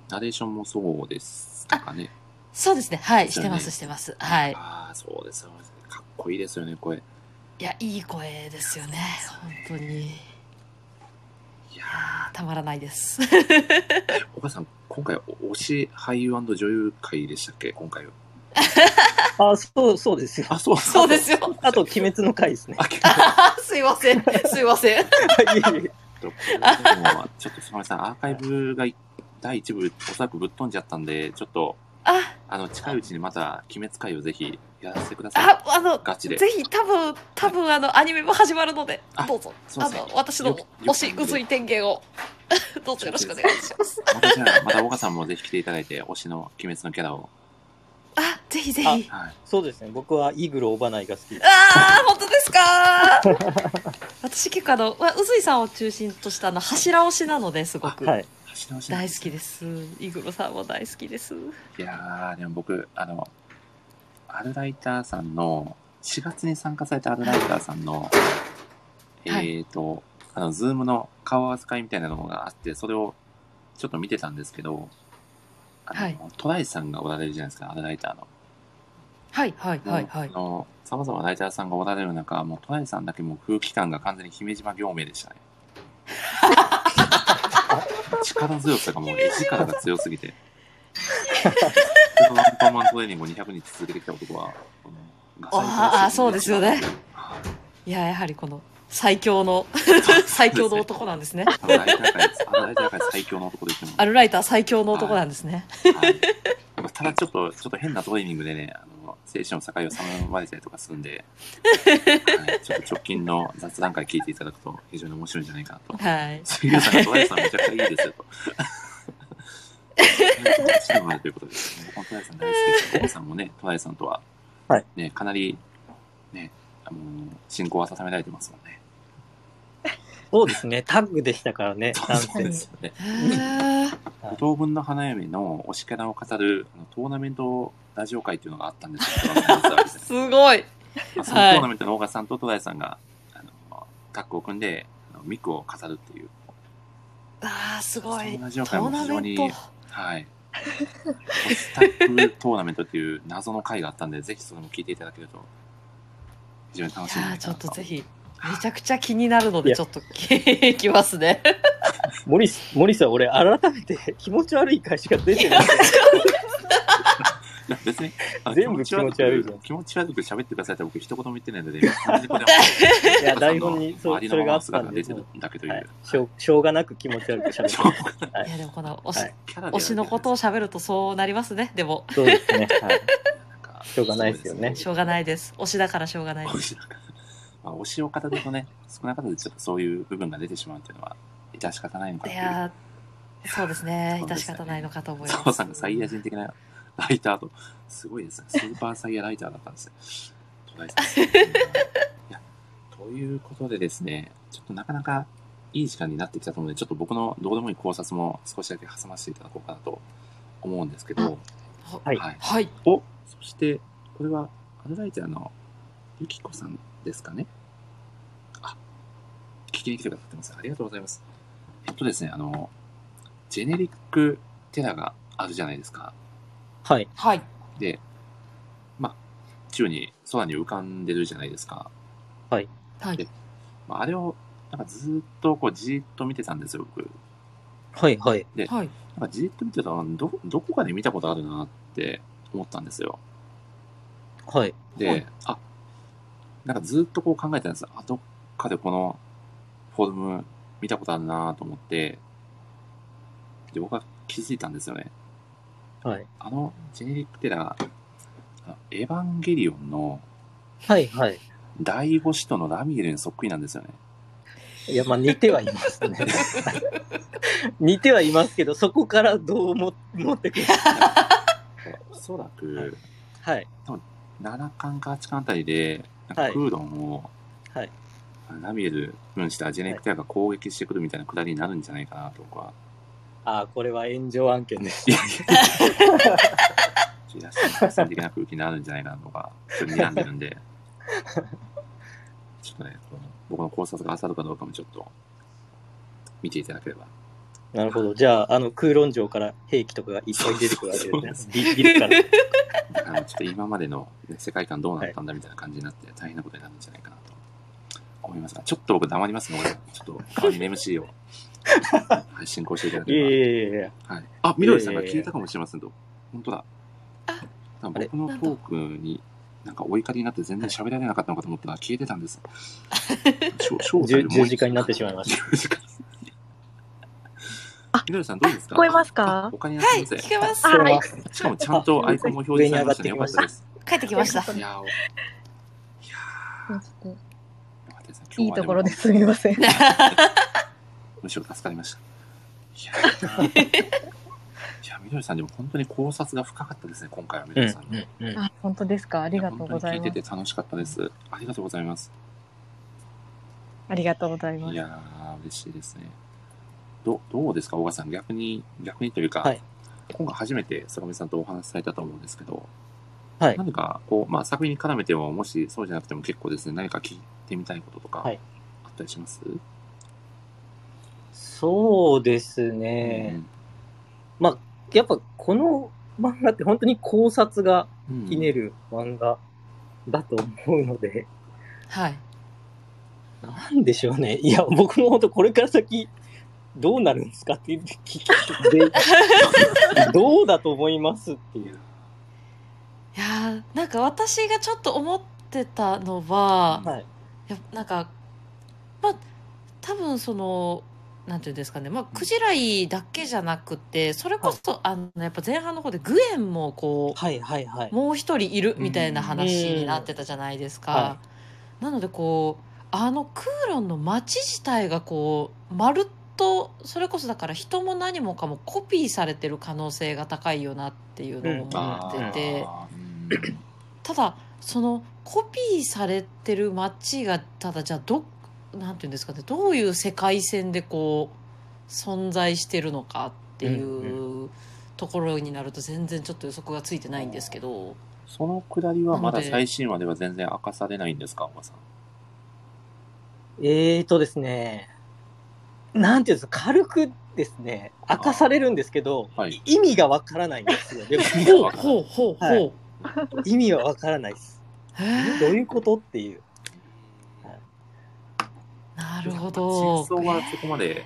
ナレーションもそうですとかね。そうですね。はい、ねしてます、してます。はい。ああ、そうですよ。かっこいいですよね、声。いいや、いい声ですよね。本当に。いやたまらないです。ー、お母さん、今回、推し俳優女優会でしたっけ？今回は。[laughs] あ。あ、そう、そうですよ。あ、そうそうですよ。あと、鬼滅の回ですね。[laughs] すいません。すいません。いえいえ構、ちょっと、曽上さん、アーカイブが第一部、おそらくぶっ飛んじゃったんで、ちょっと、あ、あの、近いうちにまた、鬼滅会をぜひ、やらせてください。あ、あの、ガチでぜひ多分、多分あの、アニメも始まるのであ、どうぞ。あの、私のよ推し薄い天元を、[laughs] どうぞよろしくお願いします。またじゃあ、また岡さんもぜひ来ていただいて、推しの鬼滅のキャラをあ、ぜひぜひ。はい。そうですね。僕はイーグルオーバーナイが好きです。ああ、本当ですか？[laughs] 私結構あの、まあ、うずいさんを中心としたあの、柱推しなので、すごく。はい。大好きです。伊黒さんも大好きです。いやー、でも僕、あの、アルライターさんの、4月に参加されたアルライターさんの、えはいーと、あの、ズームの顔合わせみたいなのがあって、それをちょっと見てたんですけど、はいトライさんがおられるじゃないですか、アルライターの。はい、はい、はい、はいあ。の、様々なライターさんがおられる中、もうトライさんだけもう空気感が完全に悲鳴嶼行冥でしたね。[laughs] 力強さがもう絵力が強すぎて。そのワンパンマントレーニングを200日続けてきた男は、あーそうですよねはいいや、やはりこの、最強の、最強の男なんですね。多分ライター界です、あのライター界最強の男で言っても。アルライター最強の男なんですね。はいただちょっと、ちょっと変なトレーニングでね、あの、精神の境を定まれたりとかするんで、はい、ちょっと直近の雑談会聞いていただくと非常に面白いんじゃないかなと。はい。杉浦さんがトライさんめちゃくちゃいいですよと。[laughs] [laughs] です。僕もトライさん大好きです。さんもね、トライさんとは、はいね、かなり、ね、あの、進行は定められてますもんね。そうですね。タッグでしたからね。男 [laughs] そう性ですよね。へー五等分の花嫁の推しキャラを語るあのトーナメントラジオ会っていうのがあったんですよ。[laughs] すごい。まあそのトーナメントのオーガさんとトライさんが、あのタッグを組んで、あのミクを語るっていう。ああ、すごい。そのラジオト会も非常にト。はい。[laughs] スタッフトーナメントっていう謎の回があったんで、ぜひそれも聞いていただけると、非常に楽しいやーちょっとぜひ、めちゃくちゃ気になるので、ちょっと聞きますね。モリス、モリスは俺改めて気持ち悪い回しか出てない。別に、全部気持ち悪いじゃん気持ち悪く喋ってくださいって僕一言も言ってない [laughs] ので、いや、台本にそそれがあったんで、しょうしょうがなく気持ち悪く喋っていいや、でもこの推し、はしのことを喋るとそうなりますね。でも、そうですね。はい。しょうがないですよねしょうがないです。推しだからしょうがないです。まあ、推しを語るとね、少なからずちょっとそういう部分が出てしまうっていうのは、致し方ないのかいやーそうですね。致し方ないのかと思います。澤さんがサイヤ人的なライターと、すごいですね。スーパーサイヤライターだったんですよ。ということでですね、ちょっとなかなかいい時間になってきたと思うので、ちょっと僕のどうでもいい考察も少しだけ挟ませていただこうかなと思うんですけど、はいはい。はい。おそして、これは、アルライターのゆきこさんですかね？あ、聞きに来てくださってます。ありがとうございます。えっとですね、あの、ジェネリックテラがあるじゃないですか。はい。はい。で、まあ、宙に、空に浮かんでるじゃないですか。はい。まあ、あれを、なんかずーっとこう、じーっと見てたんですよ、僕。はい、はい。はい。なんかじーっと見てたら、ど、どこかで見たことあるなって思ったんですよ。はい。で、はいあ、なんかずっとこう考えてたんですあ、どっかでこのフォルム見たことあるなと思って、で、僕は気づいたんですよね。はい。あの、ジェネリックテラが、あのエヴァンゲリオンのはい、はい。第五使徒のラミエルにそっくりなんですよね。いや、まあ似てはいますね。[laughs] 似てはいますけど、そこからどうも持ってくる。おそらく、はい。7巻か8巻あたりで、なんはいかクーロンを、はい。ラミエル扮したジェネクテラが攻撃してくるみたいなくだりになるんじゃないかなと僕は。ああ、これは炎上案件です。いやいや、ちょっと野心的な空気になるんじゃないかなとか、ちょっと睨んでるんで、ちょっとね、この僕の考察が当たるかどうかもちょっと見ていただければ。なるほど。じゃあ、あの、空論城から兵器とかがいっぱい出てくるわけでですね。ビビルから。だからちょっと今までの、ね、世界観どうなったんだみたいな感じになって大変なことになるんじゃないかなと思いますが、ちょっと僕黙りますので、ちょっと代わりに MC を、はい、進行していただけいやいれやいやいや。ば。はい。あ、みどりさんが聞いたかもしれませんと。本当だ。あ多分僕のトークに、なんかお怒りになって全然喋られなかったのかと思ったら消えてたんです。し [laughs] ょ正体十十字架になってしまいました。十字架。あみどりさんどうですか？聞こえますか？あ他にはい、すいません聞けます。はしかもちゃんとアイコンも表示されましたね。よかったです。帰ってきました。いやー、おいやー、よかったですね。いいところでですみません。むしろ助かりました。いやーいいや、みどりさんでも本当に考察が深かったですね、今回はみうんどりさんの。うんうんあ、本当ですか？ありがとうございますや本当に聞い。てて楽しかったです。ありがとうございます。ありがとうございます。いやー、嬉しいですね。どどうですか、小川さん。逆に、逆にというか、はい今回初めて坂上さんとお話しされたと思うんですけど、はい。何か、こう、まあ、作品に絡めても、もしそうじゃなくても結構ですね、何か聞いてみたいこととか、はいあったりします、そうですね。まあ、やっぱこの漫画って本当に考察がうんひねる漫画だと思うので、はい。なんでしょうね。いや、僕も本当これから先、どうなるんですかって聞きで、[laughs] どうだと思いますっていう。いやーなんか私がちょっと思ってたのは、はい。いやなんかまあ多分そのなんていうんですかねまあクジライだけじゃなくてそれこそ、あのやっぱ前半の方でグエンもこうはいはいはい。もう一人いるみたいな話になってたじゃないですか、うんはなのでこうあのクーロンの街自体がこうまるっとそれこそだから人も何もかもコピーされてる可能性が高いよなっていうのを思ってて、うん。ただそのコピーされてる街がただじゃあどなんていうんですかねどういう世界線でこう存在してるのかっていうところになると全然ちょっと予測がついてないんですけど。そのくだりはまだ最新話では全然明かされないんですか、小川さん。えーとですね、なんていうんですか、軽くですね、明かされるんですけど、はい。意味がわからないんですよ。[laughs] でもほうほうほうほう、はい。意味はわからないです。へどういうことっていう。えなるほ真ど相はそこまで、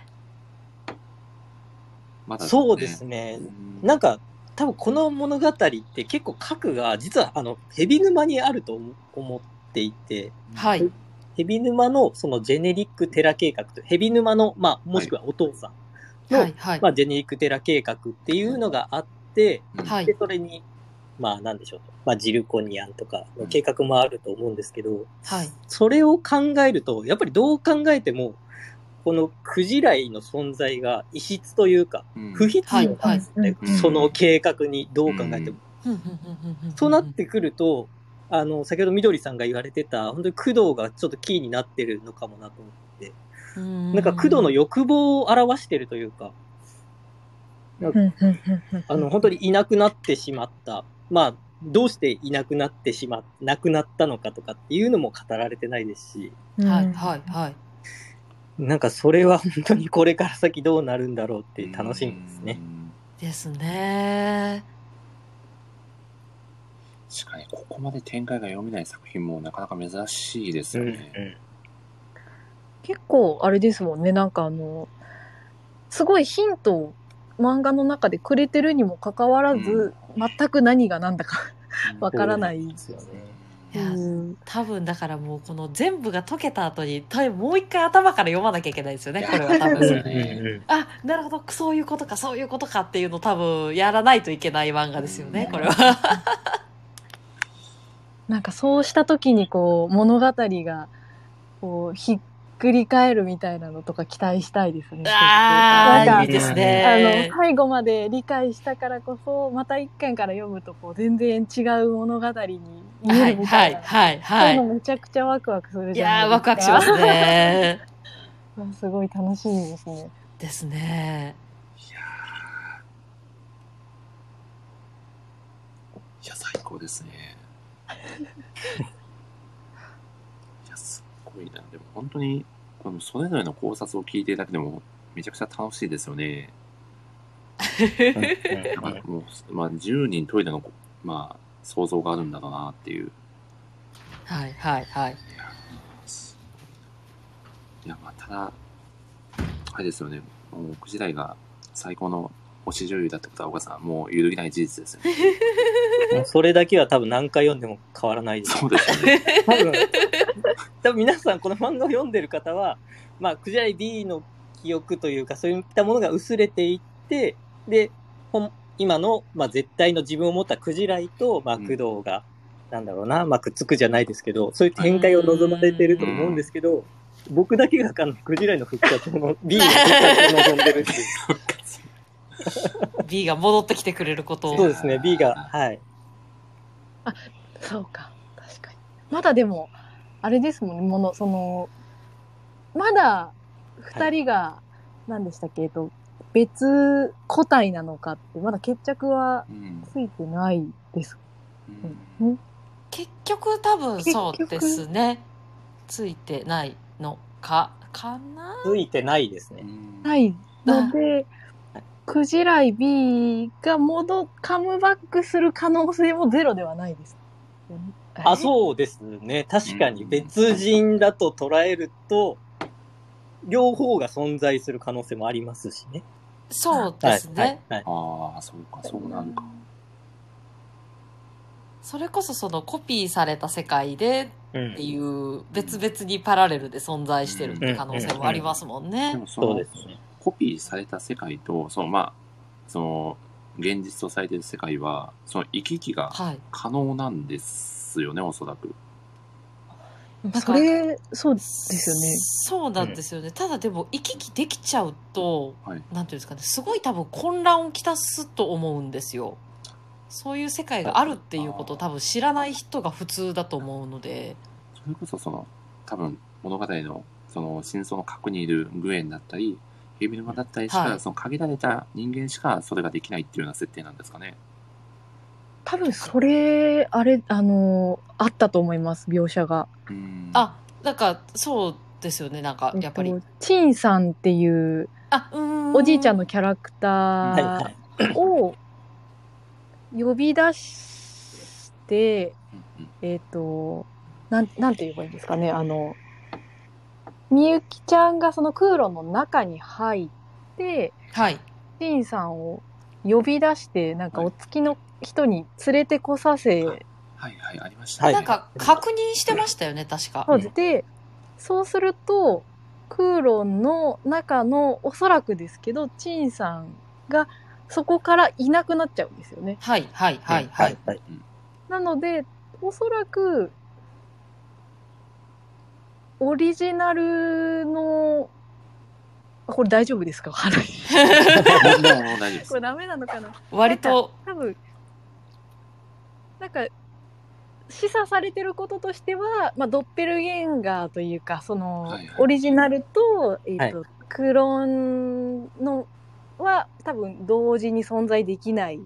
まだ、そうですね。なんか、多分この物語って結構核が実はあの、ヘビ沼にあると思思っていて、はいヘビ沼のそのジェネリックテラ計画と、ヘビ沼の、まあ、もしくはお父さんの、はいはい。まあ、ジェネリックテラ計画っていうのがあって、うんはい。で、それに、まあ、なんでしょうと。まあ、ジルコニアンとかの計画もあると思うんですけど、はい。それを考えると、やっぱりどう考えても、このクジライの存在が異質というか、うん。不必要なんですね。はいはい。その計画にどう考えても。ふん。ふん。ふん。ふん。ふん。そうなってくると、あの、先ほどみどりさんが言われてた、本当に工藤がちょっとキーになってるのかもなと思って、うん。なんか工藤の欲望を表してるというか、なんかあの、本当にいなくなってしまった。まあ、どうしていなくなってしまっ、亡くなったのかとかっていうのも語られてないですし、はいはいはい。なんかそれは本当にこれから先どうなるんだろうっていう楽しみですね。。ですね確かに、ここまで展開が読めない作品もなかなか珍しいですよね。結構あれですもんねなんかあのすごいヒントを漫画の中でくれてるにもかかわらず、全く何が何だか [laughs] わからない。ですよね。いやうん。多分だからもうこの全部が解けた後に多分もう一回頭から読まなきゃいけないですよねこれは多分。ね。あなるほど。そういうことかそういうことかっていうのを多分やらないといけない漫画ですよねうん。これはなんかそうした時にこう物語がこうひっくり返るみたいなのとか期待したいですね。あなんかあいいですあのね最後まで理解したからこそまた一巻から読むとこう全然違う物語に見えはいはるみたいな、いはいそうはいいうのめちゃくちゃワクワクするいじゃないですか。やーワクワクしますね [laughs] すごい楽しみですね。ですねいや、最高ですね。[laughs] いや、すっごいな。でも本当に、このそれぞれの考察を聞いてるだけでも、めちゃくちゃ楽しいですよね。なんかもう、まあ、10人トイレの、まあ、想像があるんだろうなっていう。はいはいはいいやまあ、ただ、あれですよね。もう、9時台が最高の推し女優だってことは、岡さん、もう揺るぎない事実ですよね。[laughs] もうそれだけは多分何回読んでも変わらないです。そうですよね。多分、[laughs] 多分皆さんこの漫画を読んでる方は、まあ、クジライ D の記憶というか、そういったものが薄れていって、で、今の、まあ、絶対の自分を持ったクジライと、まあ、うん工藤が、なんだろうな、まあ、くっつくじゃないですけど、そういう展開を望まれてると思うんですけど、僕だけがあの、クジライの復活の、B の復活を望んでるっていう。[laughs] B が戻ってきてくれることを。そうですね、B が、はい。そうか。確かに。まだでも、あれですもんね、もの、その、まだ、二人が、何でしたっけ、えっと、別個体なのかって、まだ決着はうんついてないです。うんうん結局多分そうですね。ついてないのか、かな？ついてないですね。うんないので、クジライ B が戻、カムバックする可能性もゼロではないです。あ、う。そうですね。確かにうん別人だと捉えると、両方が存在する可能性もありますしね。そうはいです。ね。はいはいああ、そうか、そうなるか。それこそそのコピーされた世界でうんっていう別々にパラレルで存在してるって可能性もありますもんでね。そうですね。コピーされた世界と、そのまあ、その、現実とされている世界は、その行き来がはい。可能なんですよね、おそらく。それ、そうですよね。そうなんですよね。ただでも行き来できちゃうと、はいなんていうんですかね、すごい多分混乱をきたすと思うんですよ。そういう世界があるっていうことを多分知らない人が普通だと思うので。それこそその、多分物語の、その真相の核にいるグエンだったり、ヘビルマだったりしか、はいその限られた人間しかそれができないっていうような設定なんですかね。多分それ、あれ、あの、あったと思います、描写が。うん。あ、なんかそうですよね、なんかやっぱり。えとチンさんっていうあ、うーん。おじいちゃんのキャラクタ。ーを呼び出して、えっ、と、なん、なんて言えばいいんですかね、あの、みゆきちゃんがその空路の中に入って、はい。チンさんを呼び出して、なんかお付きの人に連れてこさせ、はいはい、ありましたはいね。なんか確認してましたよね、確か。そうで、そうすると、空路の中のおそらくですけど、チンさんがそこからいなくなっちゃうんですよね。はい、はい、はい、はい。はい。なので、おそらく、オリジナルの、あこれ大丈夫ですか？これ。ダメなのかな？割と、多分、なんか、示唆されてることとしては、まあ、ドッペルゲンガーというか、その、はいはい。オリジナルと、えっ、はい。と、クローンの、は多分同時に存在できない。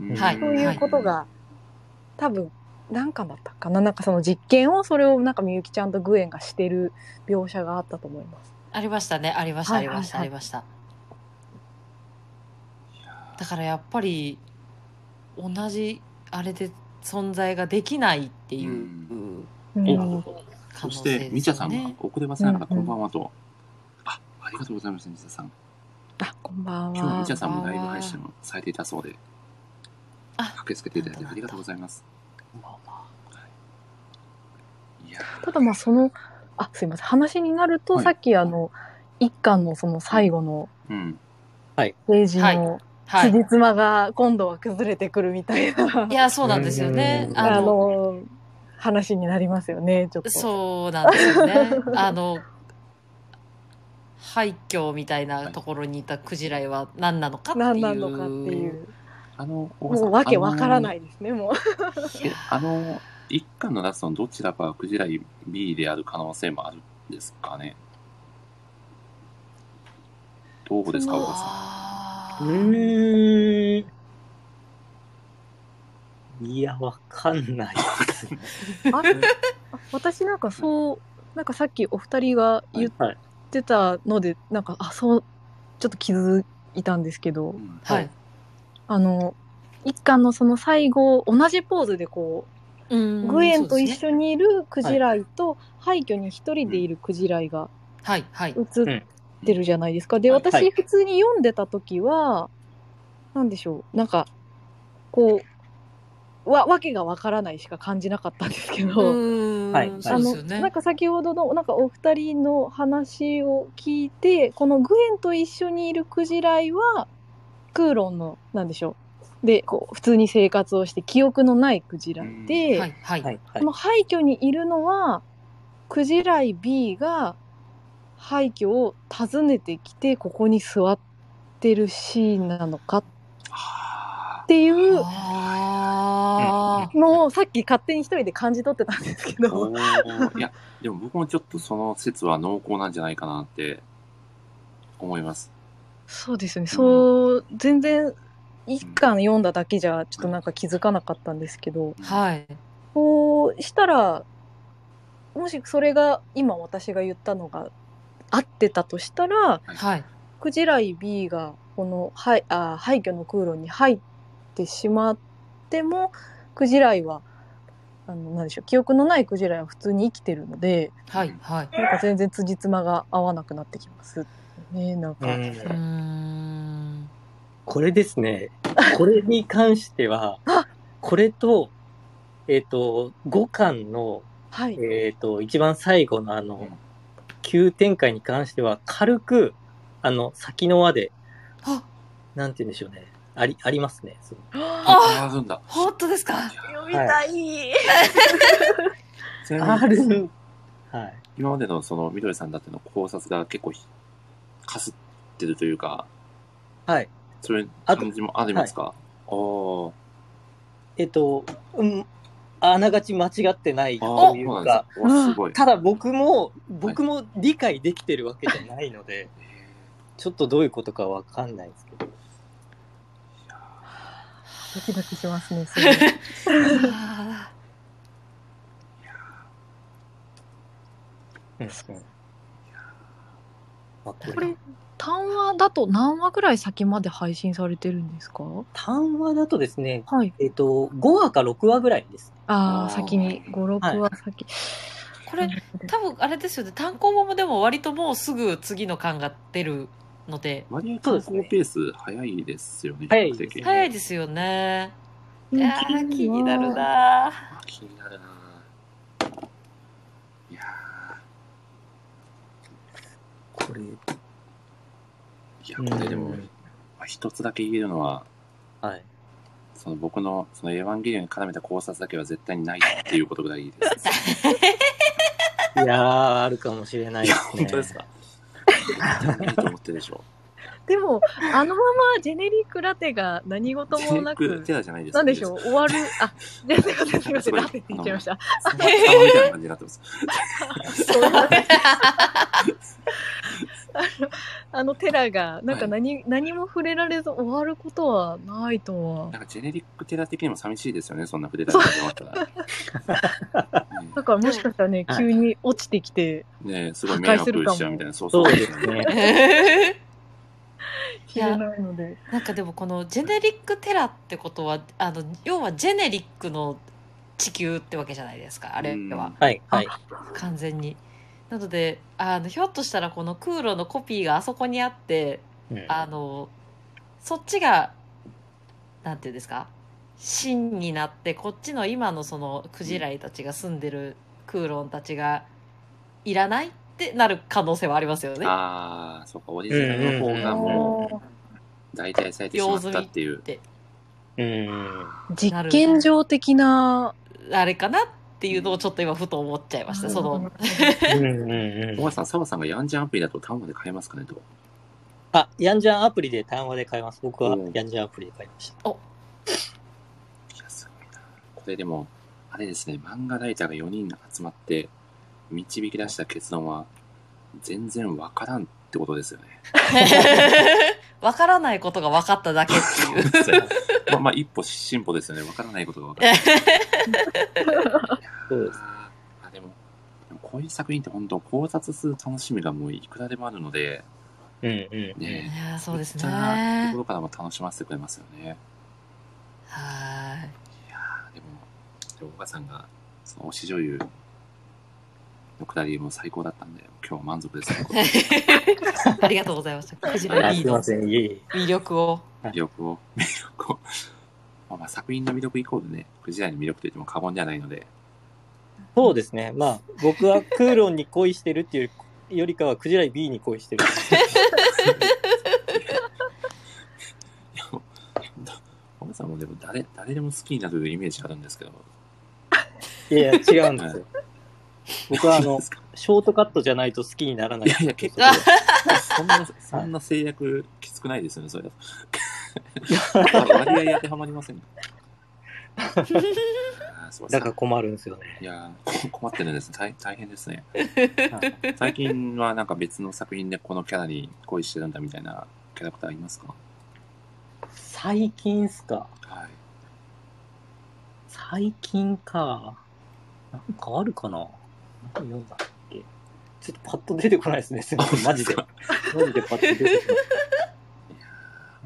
うん。はい。ということが、多分、何巻だったかな？なんかその実験を、それをなんかみゆきちゃんとグエンがしてる描写があったと思います。ありましたね、ありました、ありました、あはいはいはいりました。だからやっぱり、同じ、あれで存在ができないっていううんそし。て、みちゃさんが遅ればせながらうんうんこんばんはと。あ、ありがとうございます、みちゃさん。あ、こんばん今日、みはち。ゃさんもライブ配信をされていたそうで、あ駆けつけていただいてありがとうございます。いやただまあその、あ、すいません。話になると、はいさっきあの、一巻のその最後の。ページはいの、はい。辻褄が今度は崩れてくるみたいな、いや、そうなんですよねう。んああの、の、話になりますよね、ちょっと。そうなんですよね。[laughs] あの、廃墟みたいなところにいたクジライは何なのかっていう。あの、もうわけわからい。ないですね、もう。えあの、一巻のラストのどちらかがクジライ B である可能性もあるんですかね。どうですか、小川さうあーーん。いや、わかんないですね。あ私なんかそう、なんかさっきお二人が言っはい。てたので、なんか、あ、そう、ちょっと気づいたんですけどん。う、んはい。あの、一巻のその最後、同じポーズでこう、グエンと一緒にいるクジライと、廃墟に一人でいるクジライがはい、はい。映ってるじゃないですか。で、はい私、はい。普通に読んでた時は、なんでしょう、なんか、こう、わ、わけがわからないしか感じなかったんですけど、うん。はいあの、そうですよね。なんか先ほどの、なんかお二人の話を聞いて、このグエンと一緒にいるクジライは、クーロンの、なんでしょう。で、こう、普通に生活をして記憶のないクジライで、はい、はい。はい。この廃墟にいるのは、クジライ B が廃墟を訪ねてきて、ここに座ってるシーンなのかっはていうのをさっき勝手に一人で感じ取ってたんですけあ。どいや、でも僕もちょっとその説は濃厚なんじゃないかなって思います。そうですねそう全然一巻読んだだけじゃちょっとなんか気づかなかったんですけどはい。こうしたらもしそれが今私が言ったのが合ってたとしたらはい。クジライ B がこの廃あ廃墟の空路に入ってしまってもクジライはあのなんでしょう記憶のないクジライは普通に生きてるのではい。はい。なんか全然辻褄が合わなくなってきますねなんか、うん。これですね。[laughs] これに関してはあ、これと、えっ、と、5巻の、はいえっ、と、一番最後のあのうん、急展開に関しては、軽く、あの、先の輪で、あ、なんて言うんでしょうね。あり、ありますね。そうああるんだ。本当ですか？読みたい、ちなある。はい。今までのその緑さんだっての考察が結構ひかすってるというか、はい。そういうあと感じもありますか、おー。えっ、と、うん、あながち間違ってないあといううかなん、ですか。おすごい。ただ僕も、僕も理解できてるわけじゃないので、ちょっとどういうことかわかんないですけど。ドキドキしますねすごい。あうんここれ単話だと何話ぐらい先まで配信されてるんですか？単話だとですね、はい。えっ、と、5話か6話ぐらいです。ああ先に56話先、ーこれ、多分あれですよね。単行本もでも割ともうすぐ次の巻が出るので、割と単行ペース早いですよね。早いです早いですよね。うん。いやー、気になるな気になるなぁいやこれ、ーいや、これでも、一つだけ言えるのは、はい。その僕のそのエヴァンゲリオンに絡めた考察だけは絶対にないっていうことぐらいです。[laughs] いやー、あるかもしれないいや、ですね。本当ですか？[laughs] いいと思ってるでしょ。でもあのままジェネリックラテが何事もなくラじゃないですなんでしょう？終わる？あじゃあすいませんすいませんラテって言っちゃいましたスマホみたいな感じになってます。あのあのテラがなんか何,、何も触れられず終わることはないとはなんかジェネリックテラ的にも寂しいですよね、そんな触れられて終わったら。だからもしかしたらねはい急に落ちてきてねねすごい迷惑しちゃうみたいな、そうそうですね。知れないので。なんかでもこのジェネリックテラってことはあの要はジェネリックの地球ってわけじゃないですかあれは。はい、はい。完全に。なのであのひょっとしたらこの空路のコピーがあそこにあってうん。あのそっちがなんていうんですか真になってこっちの今のそのクジライたちが住んでるクーロンたちがいらないってなる可能性はありますよね。ああ、そうか、オリジナルの方がもう、代替されてしまったっていう。うん。実験場的なあれかなっていうのをちょっと今ふと思っちゃいました。そのうんうんうん小川さん、澤さんがヤンジャンアプリだと単語で買えますかねと。あ、ヤンジャンアプリで単話で買います。僕はうんヤンジャンアプリで買いました。いや、すごいな。これでも、あれですね、漫画ライターが4人集まって、導き出した結論は、全然わからんってことですよね。[laughs] わからないことが分かっただけっていう。まあ、まあ、一歩進歩ですよね。わからないことがわかる。[laughs] そうです。あでも、でもこういう作品って本当考察する楽しみがもういくらでもあるので、うんうん。ねいやそうですね。そういったとはころからも楽しませてくれますよね。い。いやーでも、でも小川さんが、その推し女優のくだりも最高だったんで、今日は満足です、ね。[laughs] ありがとうございました。クジあラリーの。魅力を。魅力を、魅力を。まあ、まあ作品の魅力イコールね、クジラの魅力と言っても過言ではないので、そうですね。まあ、僕はクーロンに恋してるっていうよりかは、クジライ B に恋してる。さんもでも誰、誰でも好きになるイメージあるんですけど、いやいや、違うんですよ。[laughs] 僕はあのショートカットじゃないと好きにならないいやいや、結構、[laughs] そんな、そんな制約きつくないですよね、それ。[laughs] 割合当てはまりません。あーそうだから困るんですよね。いやー困ってるんです大大変ですね。はい最近はなんか別の作品でこのキャラに恋してるんだみたいなキャラクターいますか？最近っすか？はい。最近か。なんかあるかな？何読んだっけ？ちょっとパッと出てこないですね。すみません、マジで。マジでパッと出てこない。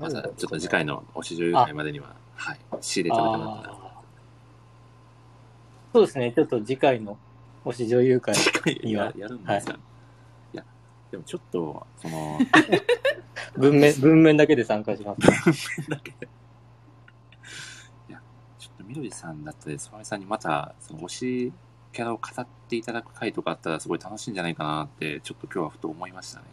まずはちょっと次回のおし女優会までには、はい、仕入れておいてもらったそうですね、ちょっと次回の推し女優会。次回いやるんですか、い、や、でもちょっと、その、[laughs] 文面、[laughs] 文面だけで参加します。だけ。いや、ちょっとみどりさんだったり、そまみさんにまた、その推しキャラを語っていただく回とかあったらすごい楽しいんじゃないかなって、ちょっと今日はふと思いましたね。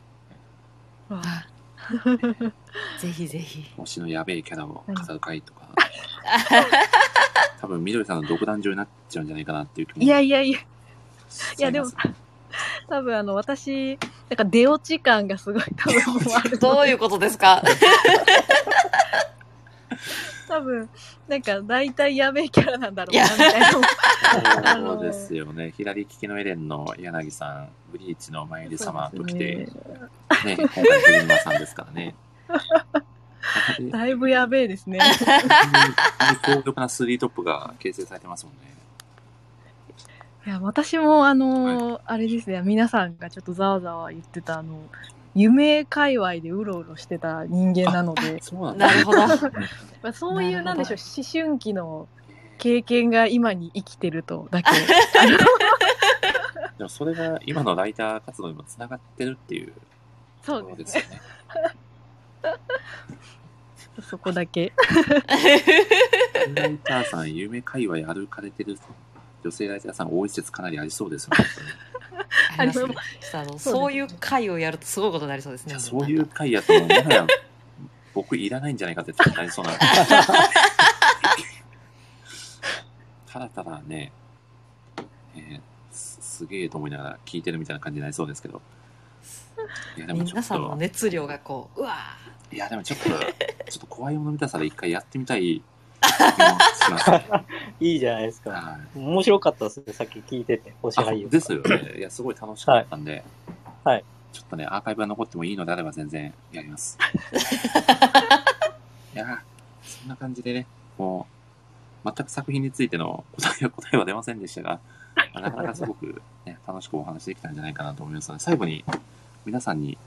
あ [laughs] ぜひぜひ。推しのやべえキャラを語る回とか。多分みどりさんの独壇場になっちゃうんじゃないかなっていう気もいやいやいや、しいやでも多分あの、私、なんか出落ち感がすごい多分ある。どういうことですか？多分、なんか大体やべえキャラなんだろうな、みたいな。そうですよね。左利きのエレンの柳さん、ブリーチのマユリ様と来て、ね、今回の藤沼さんですからね。本 [laughs] だいぶやべえですね。[laughs] 強力なスリートップが形成されてますもんね。いや、私もあの、あれですね、皆さんがちょっとざわざわ言ってたあの、夢界隈でうろうろしてた人間なので、そうなんだ。なるほど。[laughs] まあ、そういう、なんでしょう、思春期の経験が今に生きてるとだけ。[laughs] でもそれが今のライター活動にもつながってるっていうところそうですすよね。[laughs] そこだけ。ライターさん、夢界隈歩かれてる女性ライターさん多い説かなりありそうですよね。[laughs] ありますねあのそうですねそういう会をやるとすごいことになりそうですね。いやそういう回やとや僕いらないんじゃないかってなりそうな。ただただね、えーすすげえと思いながら聞いてるみたいな感じになりそうですけど。いやでもちょっ皆さんのと、熱量がこう、うわいやでもちょっと、ちょっと怖いもの見たさで一回やってみたい気もします。[laughs] いいじゃないですか。はい面白かったですね、さっき聞いてて、星あ俳優。ですよね。いや、すごい楽しかったんで、はいはいちょっとね、アーカイブが残ってもいいのであれば全然やります。[laughs] いやーそんな感じでね、もう、全く作品についての答えは答えは出ませんでしたが、まあなかなかすごく、ね、楽しくお話できたんじゃないかなと思いますので、最後に皆さんに、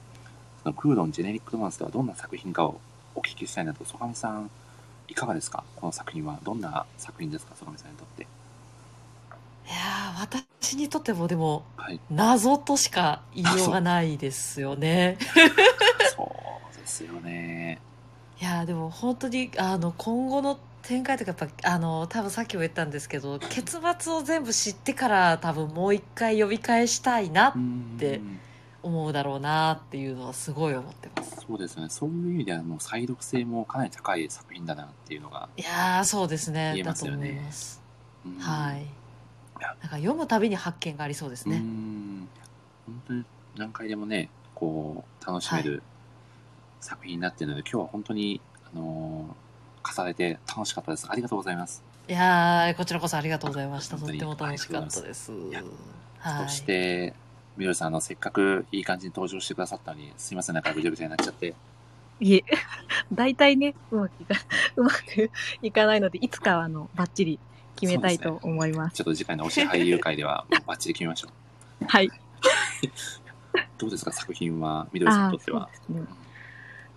そのクーロンジェネリックロマンスとはどんな作品かをお聞きしたいなと、曽上さん、いかがですか？この作品は。どんな作品ですか？曽上さんにとって。ーいやー私にとってもでもはい。謎としか言いようがないですよね。そうですよね。いやーでも本当にあの今後の展開とかやっぱあの多分さっきも言ったんですけど結末を全部知ってから多分もう一回呼び返したいなで思うだろうなっていうのはすごい思ってます。そうですね。そういう意味では、もう再読性もかなり高い作品だなっていうのが。いやーそうですねだと思います。うんはい。なんか読むたびに発見がありそうですうね。ん。本当に何回でもね、こう、楽しめる作品になっているので、今日は本当に、あのー、重ねて楽しかったです。ありがとうございます。いやーこちらこそありがとうございました。とっても楽しかったです。そして、みどりさん、あの、せっかくいい感じに登場してくださったのに、すいません、なんかぐちゃぐちゃになっちゃって。いえ、[laughs] 大体ね、うまくいか、[laughs] うまくいかないので、いつかはあの、バッチリ決めたいと思います。ちょっと次回の推し俳優会では、もうバッチリ決めましょう。[laughs] はい。どうですか、作品は、みどりさんにとっては？ね。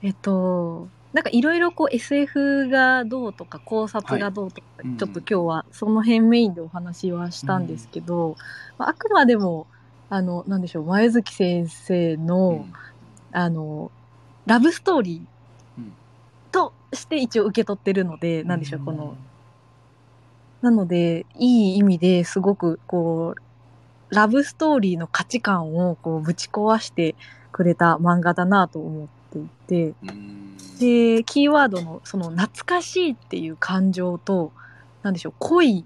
えっと、なんかいろいろこう SF がどうとか考察がどうとか、うんちょっと今日はその辺メインでお話はしたんですけど、まあ、あくまでも、あの、なんでしょう、前月先生の、うん。あの、ラブストーリーうん。として一応受け取ってるので、なんでしょう、この、なので、いい意味ですごく、こう、ラブストーリーの価値観をこうぶち壊してくれた漫画だなと思っていて、うん。で、キーワードのその懐かしいっていう感情と、なんでしょう、恋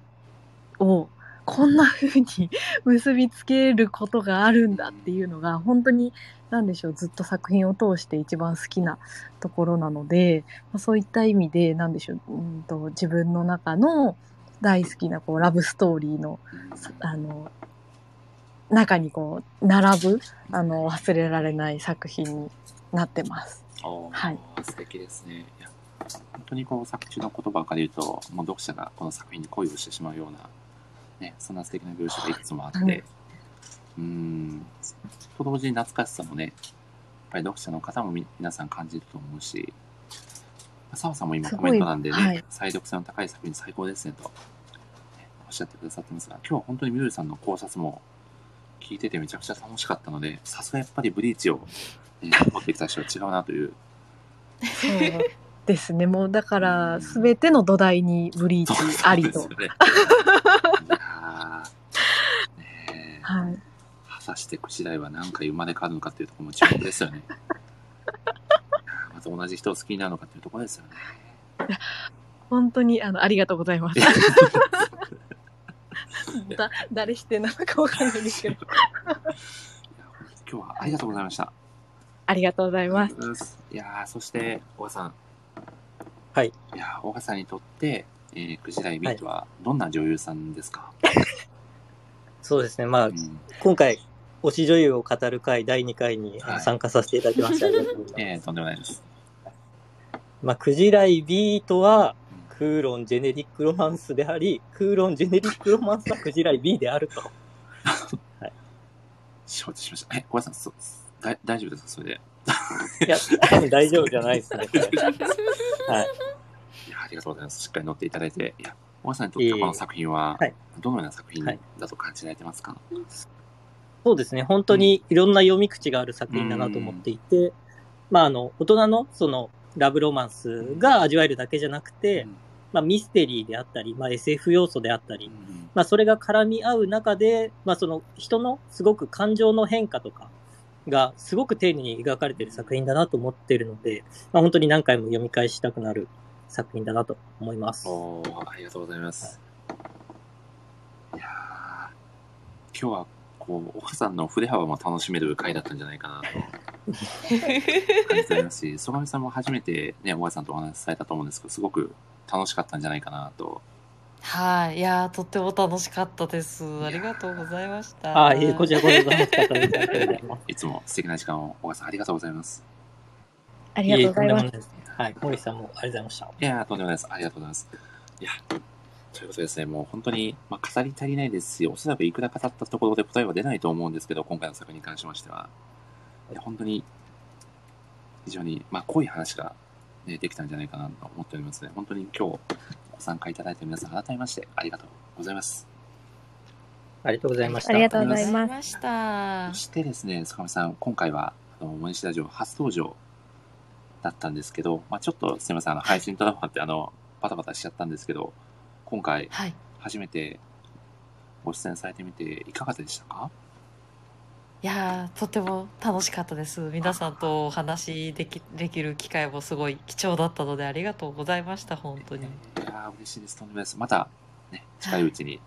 をここんな風に結びつけることがあるんだっていうのが本当に何でしょうずっと作品を通して一番好きなところなので、まあ、そういった意味で何でしょううんと自分の中の大好きなこうラブストーリーのあの中にこう並ぶあの忘れられない作品になってます。はい素敵ですね。本当にこう作中の言葉から言うと、もう読者がこの作品に恋をしてしまうような、ね、そんな素敵な描写がいくつもあって、はい。うーん、と同時に懐かしさもね、やっぱり読者の方もみ皆さん感じると思うし、澤さんも今コメント欄でね、はい。再読性の高い作品最高ですねと、ねおっしゃってくださってますが、今日は本当にみどりさんの考察も聞いててめちゃくちゃ楽しかったので、さすがやっぱりブリーチを、ね、[laughs] 持ってきた人は違うなという。そうですね。もうだから、すべての土台にブリーチありとね。いやーねえはい。果たしてクジライは何回生まれ変わるのかっていうところも注目ですよね。[laughs] また同じ人を好きになるのかっていうところですよね。本当に、あの、ありがとうございます。[laughs] だ、誰してなのかわかんないですけど。いや今日はありがとうございました。ありがとうございます。いやーそして、小川さん。はい。いやー小川さんにとって、えー、クジライビートはどんな女優さんですか、そうですね。まあう、ん、今回、推し女優を語る会第2回に参加させていただきまして、ありがとうございます。えー、とんでもないです。まあ、クジライビートは、クーロンジェネリックロマンスであり、クーロンジェネリックロマンスはクジライ B であると。[laughs] 承知しました。え、小川さん、そうだ大丈夫ですか？それで。いや、多分大丈夫じゃないですね。[laughs] はい。りがとうございます。しっかり乗っていただいて。いや、小川さんにとってこの作品ははい、どのような作品はい。だと感じられてますか、そうですね。本当にいろんな読み口がある作品だなと思っていて、まあ、あの、大人のその、ラブロマンスが味わえるだけじゃなくて、まあ、ミステリーであったり、まあ、SF 要素であったり、まあ、それが絡み合う中で、まあ、その人のすごく感情の変化とかがすごく丁寧に描かれている作品だなと思っているので、まあ、本当に何回も読み返したくなる作品だなと思います。おーありがとうございます。いやー今日は、こう、岡さんの振れ幅も楽しめる回だったんじゃないかなと感じておりますし、[laughs] 曽上さんも初めてね、小川さんとお話しされたと思うんですけど、すごく楽しかったんじゃないかなと。はい。いやー、とっても楽しかったです。ありがとうございました。ああ、いえ、こちらこそ楽しかったです。ありがとうございます。いつも素敵な時間を、小川さんありがとうございます。ありがとうございますはい。森さんもありがとうございました。いやー、とんでもないです。ありがとうございます。いや、ということでですね、もう本当に、まあ、語り足りないですし、おそらくいくら語ったところで答えは出ないと思うんですけど、今回の作品に関しましては。いや本当に、非常に、まあ、濃い話が、ね、できたんじゃないかなと思っておりますね。本当に今日、ご参加いただいた皆さん、改めまして、ありがとうございます。ありがとうございました。ありがとうございましたそ。してですね、坂上さん、今回は、あの、モニシラジオ初登場だったんですけど、まあ、ちょっとすみません、あの、配信となって、あの、バタバタしちゃったんですけど、今回、はい。初めてご出演されてみていかがでしたか？いやーとても楽しかったです。皆さんとお話できできる機会もすごい貴重だったのでありがとうございました本当に。いやー嬉しいです。とんでもないです。また、ね、近いうちに、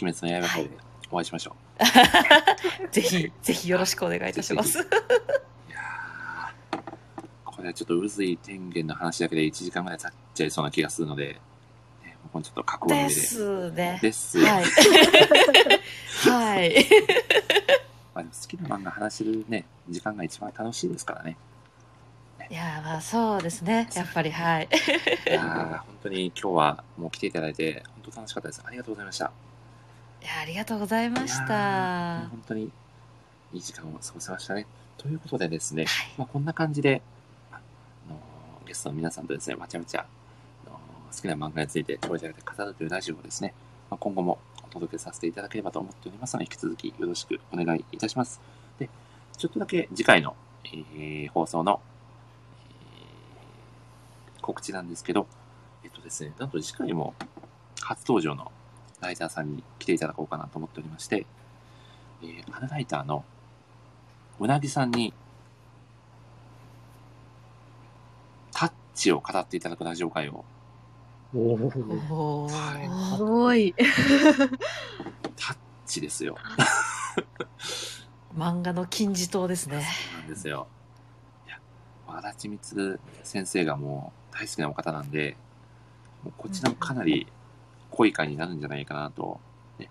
鬼滅の刃会でお会いしましょ [laughs] ぜひぜひよろしくお願いいたしますこれはちょっと渦井天元の話だけで1時間ぐらい経っちゃいそうな気がするので、ね、もうちょっと覚悟ので上で。すねです。はい [laughs] はいまあ、好きな漫画話せるね、時間が一番楽しいですからね。いやーまあそうですねやっぱりはいいやー本当に今日はもう来ていただいて、本当楽しかったです。ありがとうございました。いやありがとうございました本当にいい時間を過ごせましたね。ということでですね、はいまあ、こんな感じで、ゲストの皆さんとですね、まちゃまちゃ、好きな漫画について長者で語るというラジオをですね、ま、今後もお届けさせていただければと思っておりますので、引き続きよろしくお願いいたします。で、ちょっとだけ次回の、えー放送の、えー告知なんですけど、えっとですね、なんと次回も初登場のライターさんに来ていただこうかなと思っておりまして、えー、花ライターのうなぎさんに、タッチを語っていただくラジオ会を、おーおはいーすごい。チですよ。漫画の金字塔ですね。そうなんですよ。いや、足立光先生がもう大好きなお方なんで、もうこちらもかなり濃い回になるんじゃないかなと。ね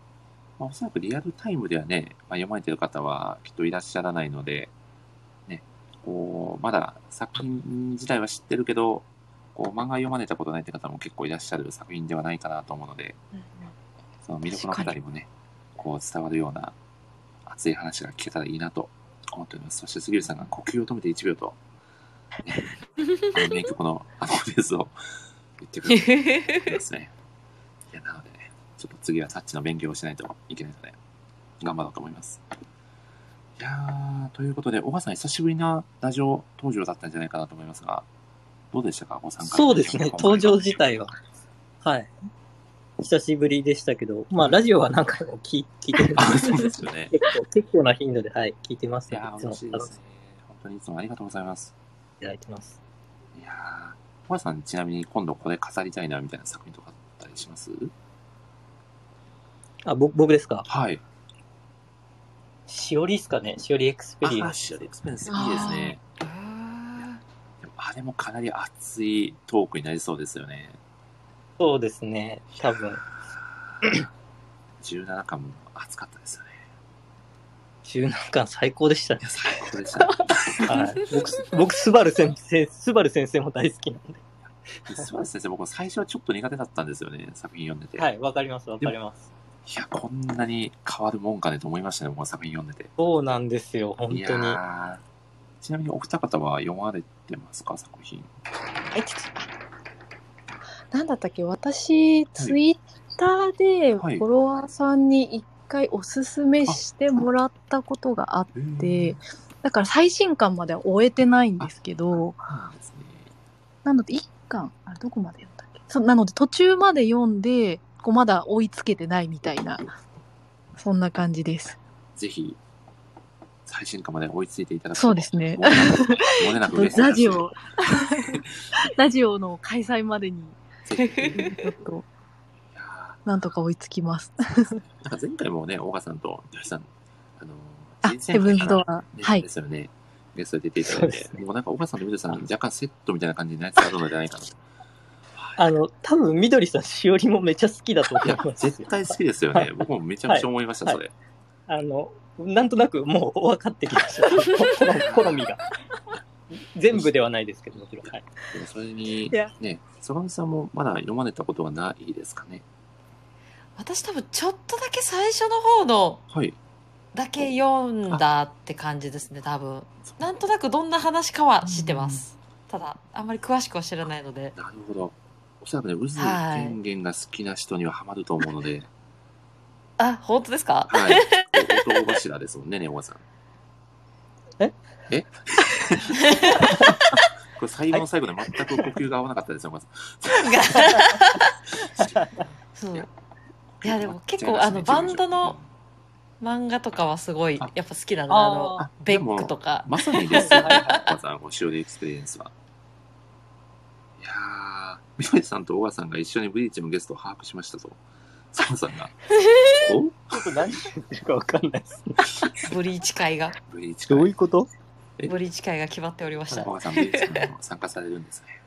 まあ、おそらくリアルタイムではね、まあ、読まれてる方はきっといらっしゃらないので、ね、こう、まだ作品自体は知ってるけど、こう漫画読まれたことないって方も結構いらっしゃる作品ではないかなと思うので、その魅力のあたりもね、こう伝わるような熱い話が聞けたらいいなと思っております。そして杉浦さんが呼吸を止めて1秒と、[laughs] ね、あの名曲のあのフレーズを言ってくれてますね。いや、なのでね、ちょっと次はタッチの勉強をしないといけないので、頑張ろうと思います。いやー、ということで、小川さん久しぶりなラジオ登場だったんじゃないかなと思いますが、どうでしたか？ご参加そうですね、登場自体は。はい。久しぶりでしたけど、まあ、ラジオは何回も聞い聞いてるそうですよね。[laughs] 結構、結構な頻度で、はい、聞いてますいやー、ので、いつも嬉しいですね。本当にいつもありがとうございます。いただいてます。いやー、小川さんちなみに今度これ飾りたいなみたいな作品とかあったりします？あ、僕、僕ですか？はい。しおりっすかね？しおりエクスペリエンあ、ス。シアルエクスペンスいいですね。でもあれもかなり熱いトークになりそうですよね。そうですね、多分。[clears throat] 17巻も熱かったですよね。17巻最高でしたね。最高でした、ね。[laughs] はい。僕、僕、スバル先生、スバル先生も大好きなんで。スバル先生、僕最初はちょっと苦手だったんですよね、作品読んでて。。はいい、わかります、わかります。や、こんなに変わるもんかねと思いましたね、僕は作品読んでて。そうなんですよ、本い当に。やーちなみにお二方は読まれてますか、作品。はいなんだったっけ私、ツイッターでフはいォロワーさんに一回おすすめしてもらったことがあっえて、だから最新巻までは終えてないんですけど、なんですね。なので一巻、あれどこまで読んだっけ？そうなので途中まで読んで、こうまだ追いつけてないみたいな、そんな感じです。ぜひ、最新刊まで追いついていただくとそうですね漏れなく漏れなく嬉しいですラジオ、[laughs] ラジオの開催までに、ぜひ [laughs] ちょっと、なんとか追いつきます。ーなんか前回もね、大川さんと吉さん、あの、あ、人生ヘブンズドア。ねはいで。すよね。ゲストで出ていただいてそうです、ねもうなんか大川さんと緑さん、若干セットみたいな感じのやつあるのではないかなと。あの、多分、みどりさん、しおりもめっちゃ好きだと思いま、すよ。絶対好きですよね。僕もめちゃくちゃ思いました、はいそれ。あの、なんとなくもう分かってきました。[laughs] 好好みが。全部ではないですけど、もちろん。はい。でもそれにね、曽上さんもまだ読まれたことはないですかね？私多分ちょっとだけ最初の方のはい。だけ読んだって感じですね多分なんとなくどんな話かは知ってますただあんまり詳しくは知らないのでなるほど。おそらくね、渦はい。権限が好きな人にはハマると思うので、[laughs] あ本当ですか？はい。男柱ですもんね、ね、大川さん。え？え？[laughs] これ最後の最後で全く呼吸が合わなかったですよ、大川さん。[laughs] そう。いやいやでも結構あのバンドの漫画とかはすごいやっぱ好きなんであのあベックとか。まさにですよね、はいはい大川さん、こうシオリエクスペリエンスは。いやー、みどりさんと大川さんが一緒にブリーチのゲストを把握しましたと。佐野さんが。おちょっと何言ってるか分かんないです。ブリーチ会がブリーチどう会いうこと？え？ブリーチ会が決まっておりました大川さん、ブリーチ会にも参加されるんですね。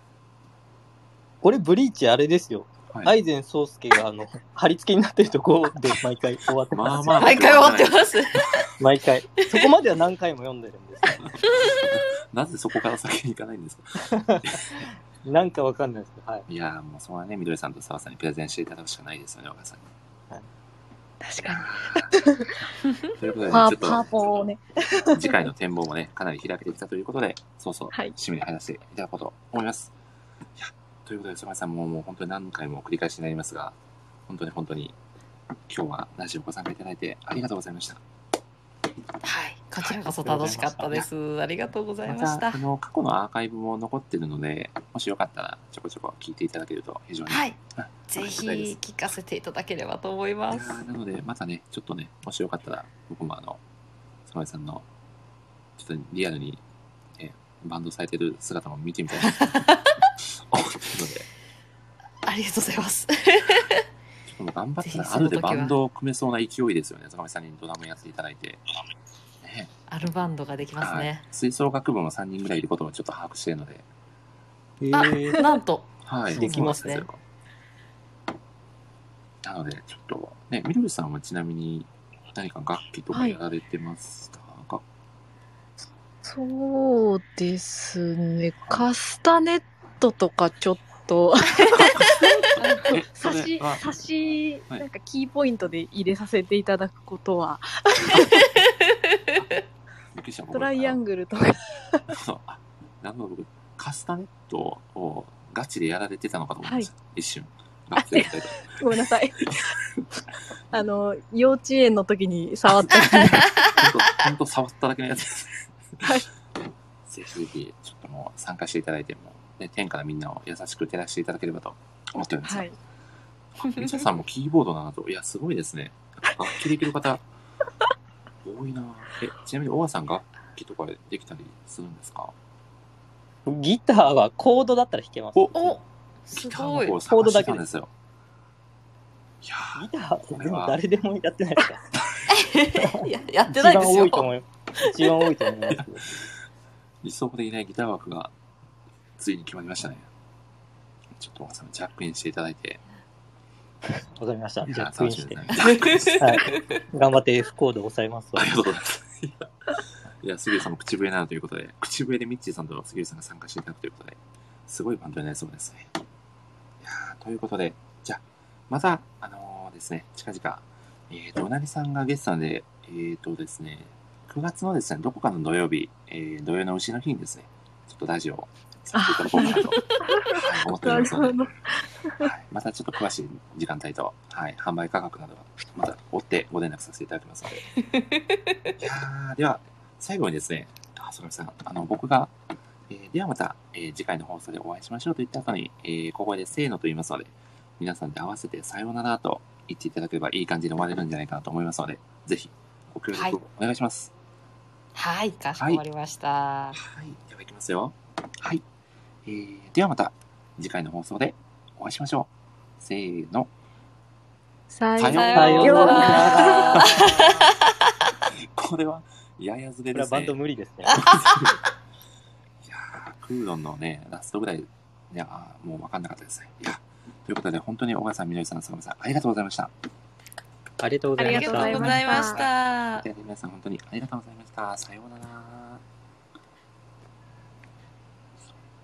俺、ブリーチあれですよ。はい。アイゼン宗介が、あの、貼り付けになってるとこで毎回終わってます。まあまあ毎回終わってます毎回。そこまでは何回も読んでるんですけど [laughs] なぜそこから先に行かないんですか？[laughs] なんかわかんないですけど、はい。いやー、もうそこはね、みどりさんと澤さんにプレゼンしていただくしかないですよね、大川さんに。確かに。[laughs] ということで、ね、ちょっパーポーをね。と [laughs] 次回の展望もね、かなり開けてきたということで、そうそう、はい締めに入らせていただこうと思います。いや、ということで、澤さんももう本当に何回も繰り返しになりますが、本当に本当に、今日はラジオご参加いただいてありがとうございました。はいこちらこそ楽しかったです。ありがとうございまま、した。たあの、過去のアーカイブも残ってるので、もしよかったら、ちょこちょこ聞いていただけると非常に。はい。あぜひ聞かせていただければと思います。ーなので、またね、ちょっとね、もしよかったら、僕もあの、サマイさんの、ちょっとリアルに、えバンドされてる姿も見てみたいな。と [laughs] 思ってるので、ありがとうございます。頑張ったぜらあるでバンドを組めそうな勢いですよね、坂上さんにドラムやっていただいて。ねアルバンドができますはい。ね。吹奏楽部も3人ぐらいいることをちょっと把握しているので、あへー。なんと。はい。できますね。なので、ちょっと、ね、みどりさんはちなみに何か楽器とかやられてますか、そうですね。カスタネットとかちょっと、差し差し、はい。なんかキーポイントで入れさせていただくことは、[laughs] びっくりしたトライアンググルとか、なるほど、僕、カスタネットをガチでやられてたのかと思いました。一瞬。ガチでやってた。[laughs] ごめんなさい。あの、幼稚園の時に触った。ほんと、ほんと触っただけのやつです。はい。ぜひぜひ、ちょっともう参加していただいて、もう、ね、天からみんなを優しく照らしていただければと思っております。はい。みちゃさんもキーボードなど、いや、すごいですね。楽器できる方、多いなえ、ちなみに、大和さん楽器とかできたりするんですか？ギターはコードだったら弾けます。おおギすごいターの方。探してたんですよ。いやギターってでも誰でもやってないですか [laughs] ややってないですよ多い。と思い一番多いと思いますけど。ー、理想的なギター枠が、ついに決まりましたね。ちょっと大和さん、ジャックインしていただいて、[laughs] わかりました。じゃあ、クイーンしてはい。頑張って F コード押さえますわありがとうございます。いや杉浦さんも口笛なのということで、口笛でミッチーさんと杉浦さんが参加していただくということで、すごいバンドになりそうですね。いやーということで、じゃあ、また、あのーですね、近々、えーと、うなぎさんがゲストなんで、えーとですね、9月のですね、どこかの土曜日、えー、土曜の牛の日にですね、ちょっとラジオいただこう、はい、思っておりますので、はい、またちょっと詳しい時間帯と、はい、販売価格などは、また追ってご連絡させていただきますので。いやでは、最後にですね、あ、そさん、あの、僕が、えーではまた、えー次回の放送でお会いしましょうと言った後に、えー小声でせーのと言いますので、皆さんで合わせてさようならと言っていただければいい感じで終われるんじゃないかなと思いますので、ぜひ、ご協力お願いします。はい、かしこまりました。はい、では行きますよ。はい。えー、ではまた、次回の放送でお会いしましょう。せーの。ささようさようなら。[laughs] これは、ややずれですね。バンド無理ですね。[laughs] いやー、クーロンのね、ラストぐらい、いやーもう分かんなかったですね。いや、ということで、本当に小川さん、みのりさん、坂本さん、ありがとうございました。ありがとうございましたありがとうご。ざいました。では皆さん、本当にありがとうございました。さようなら。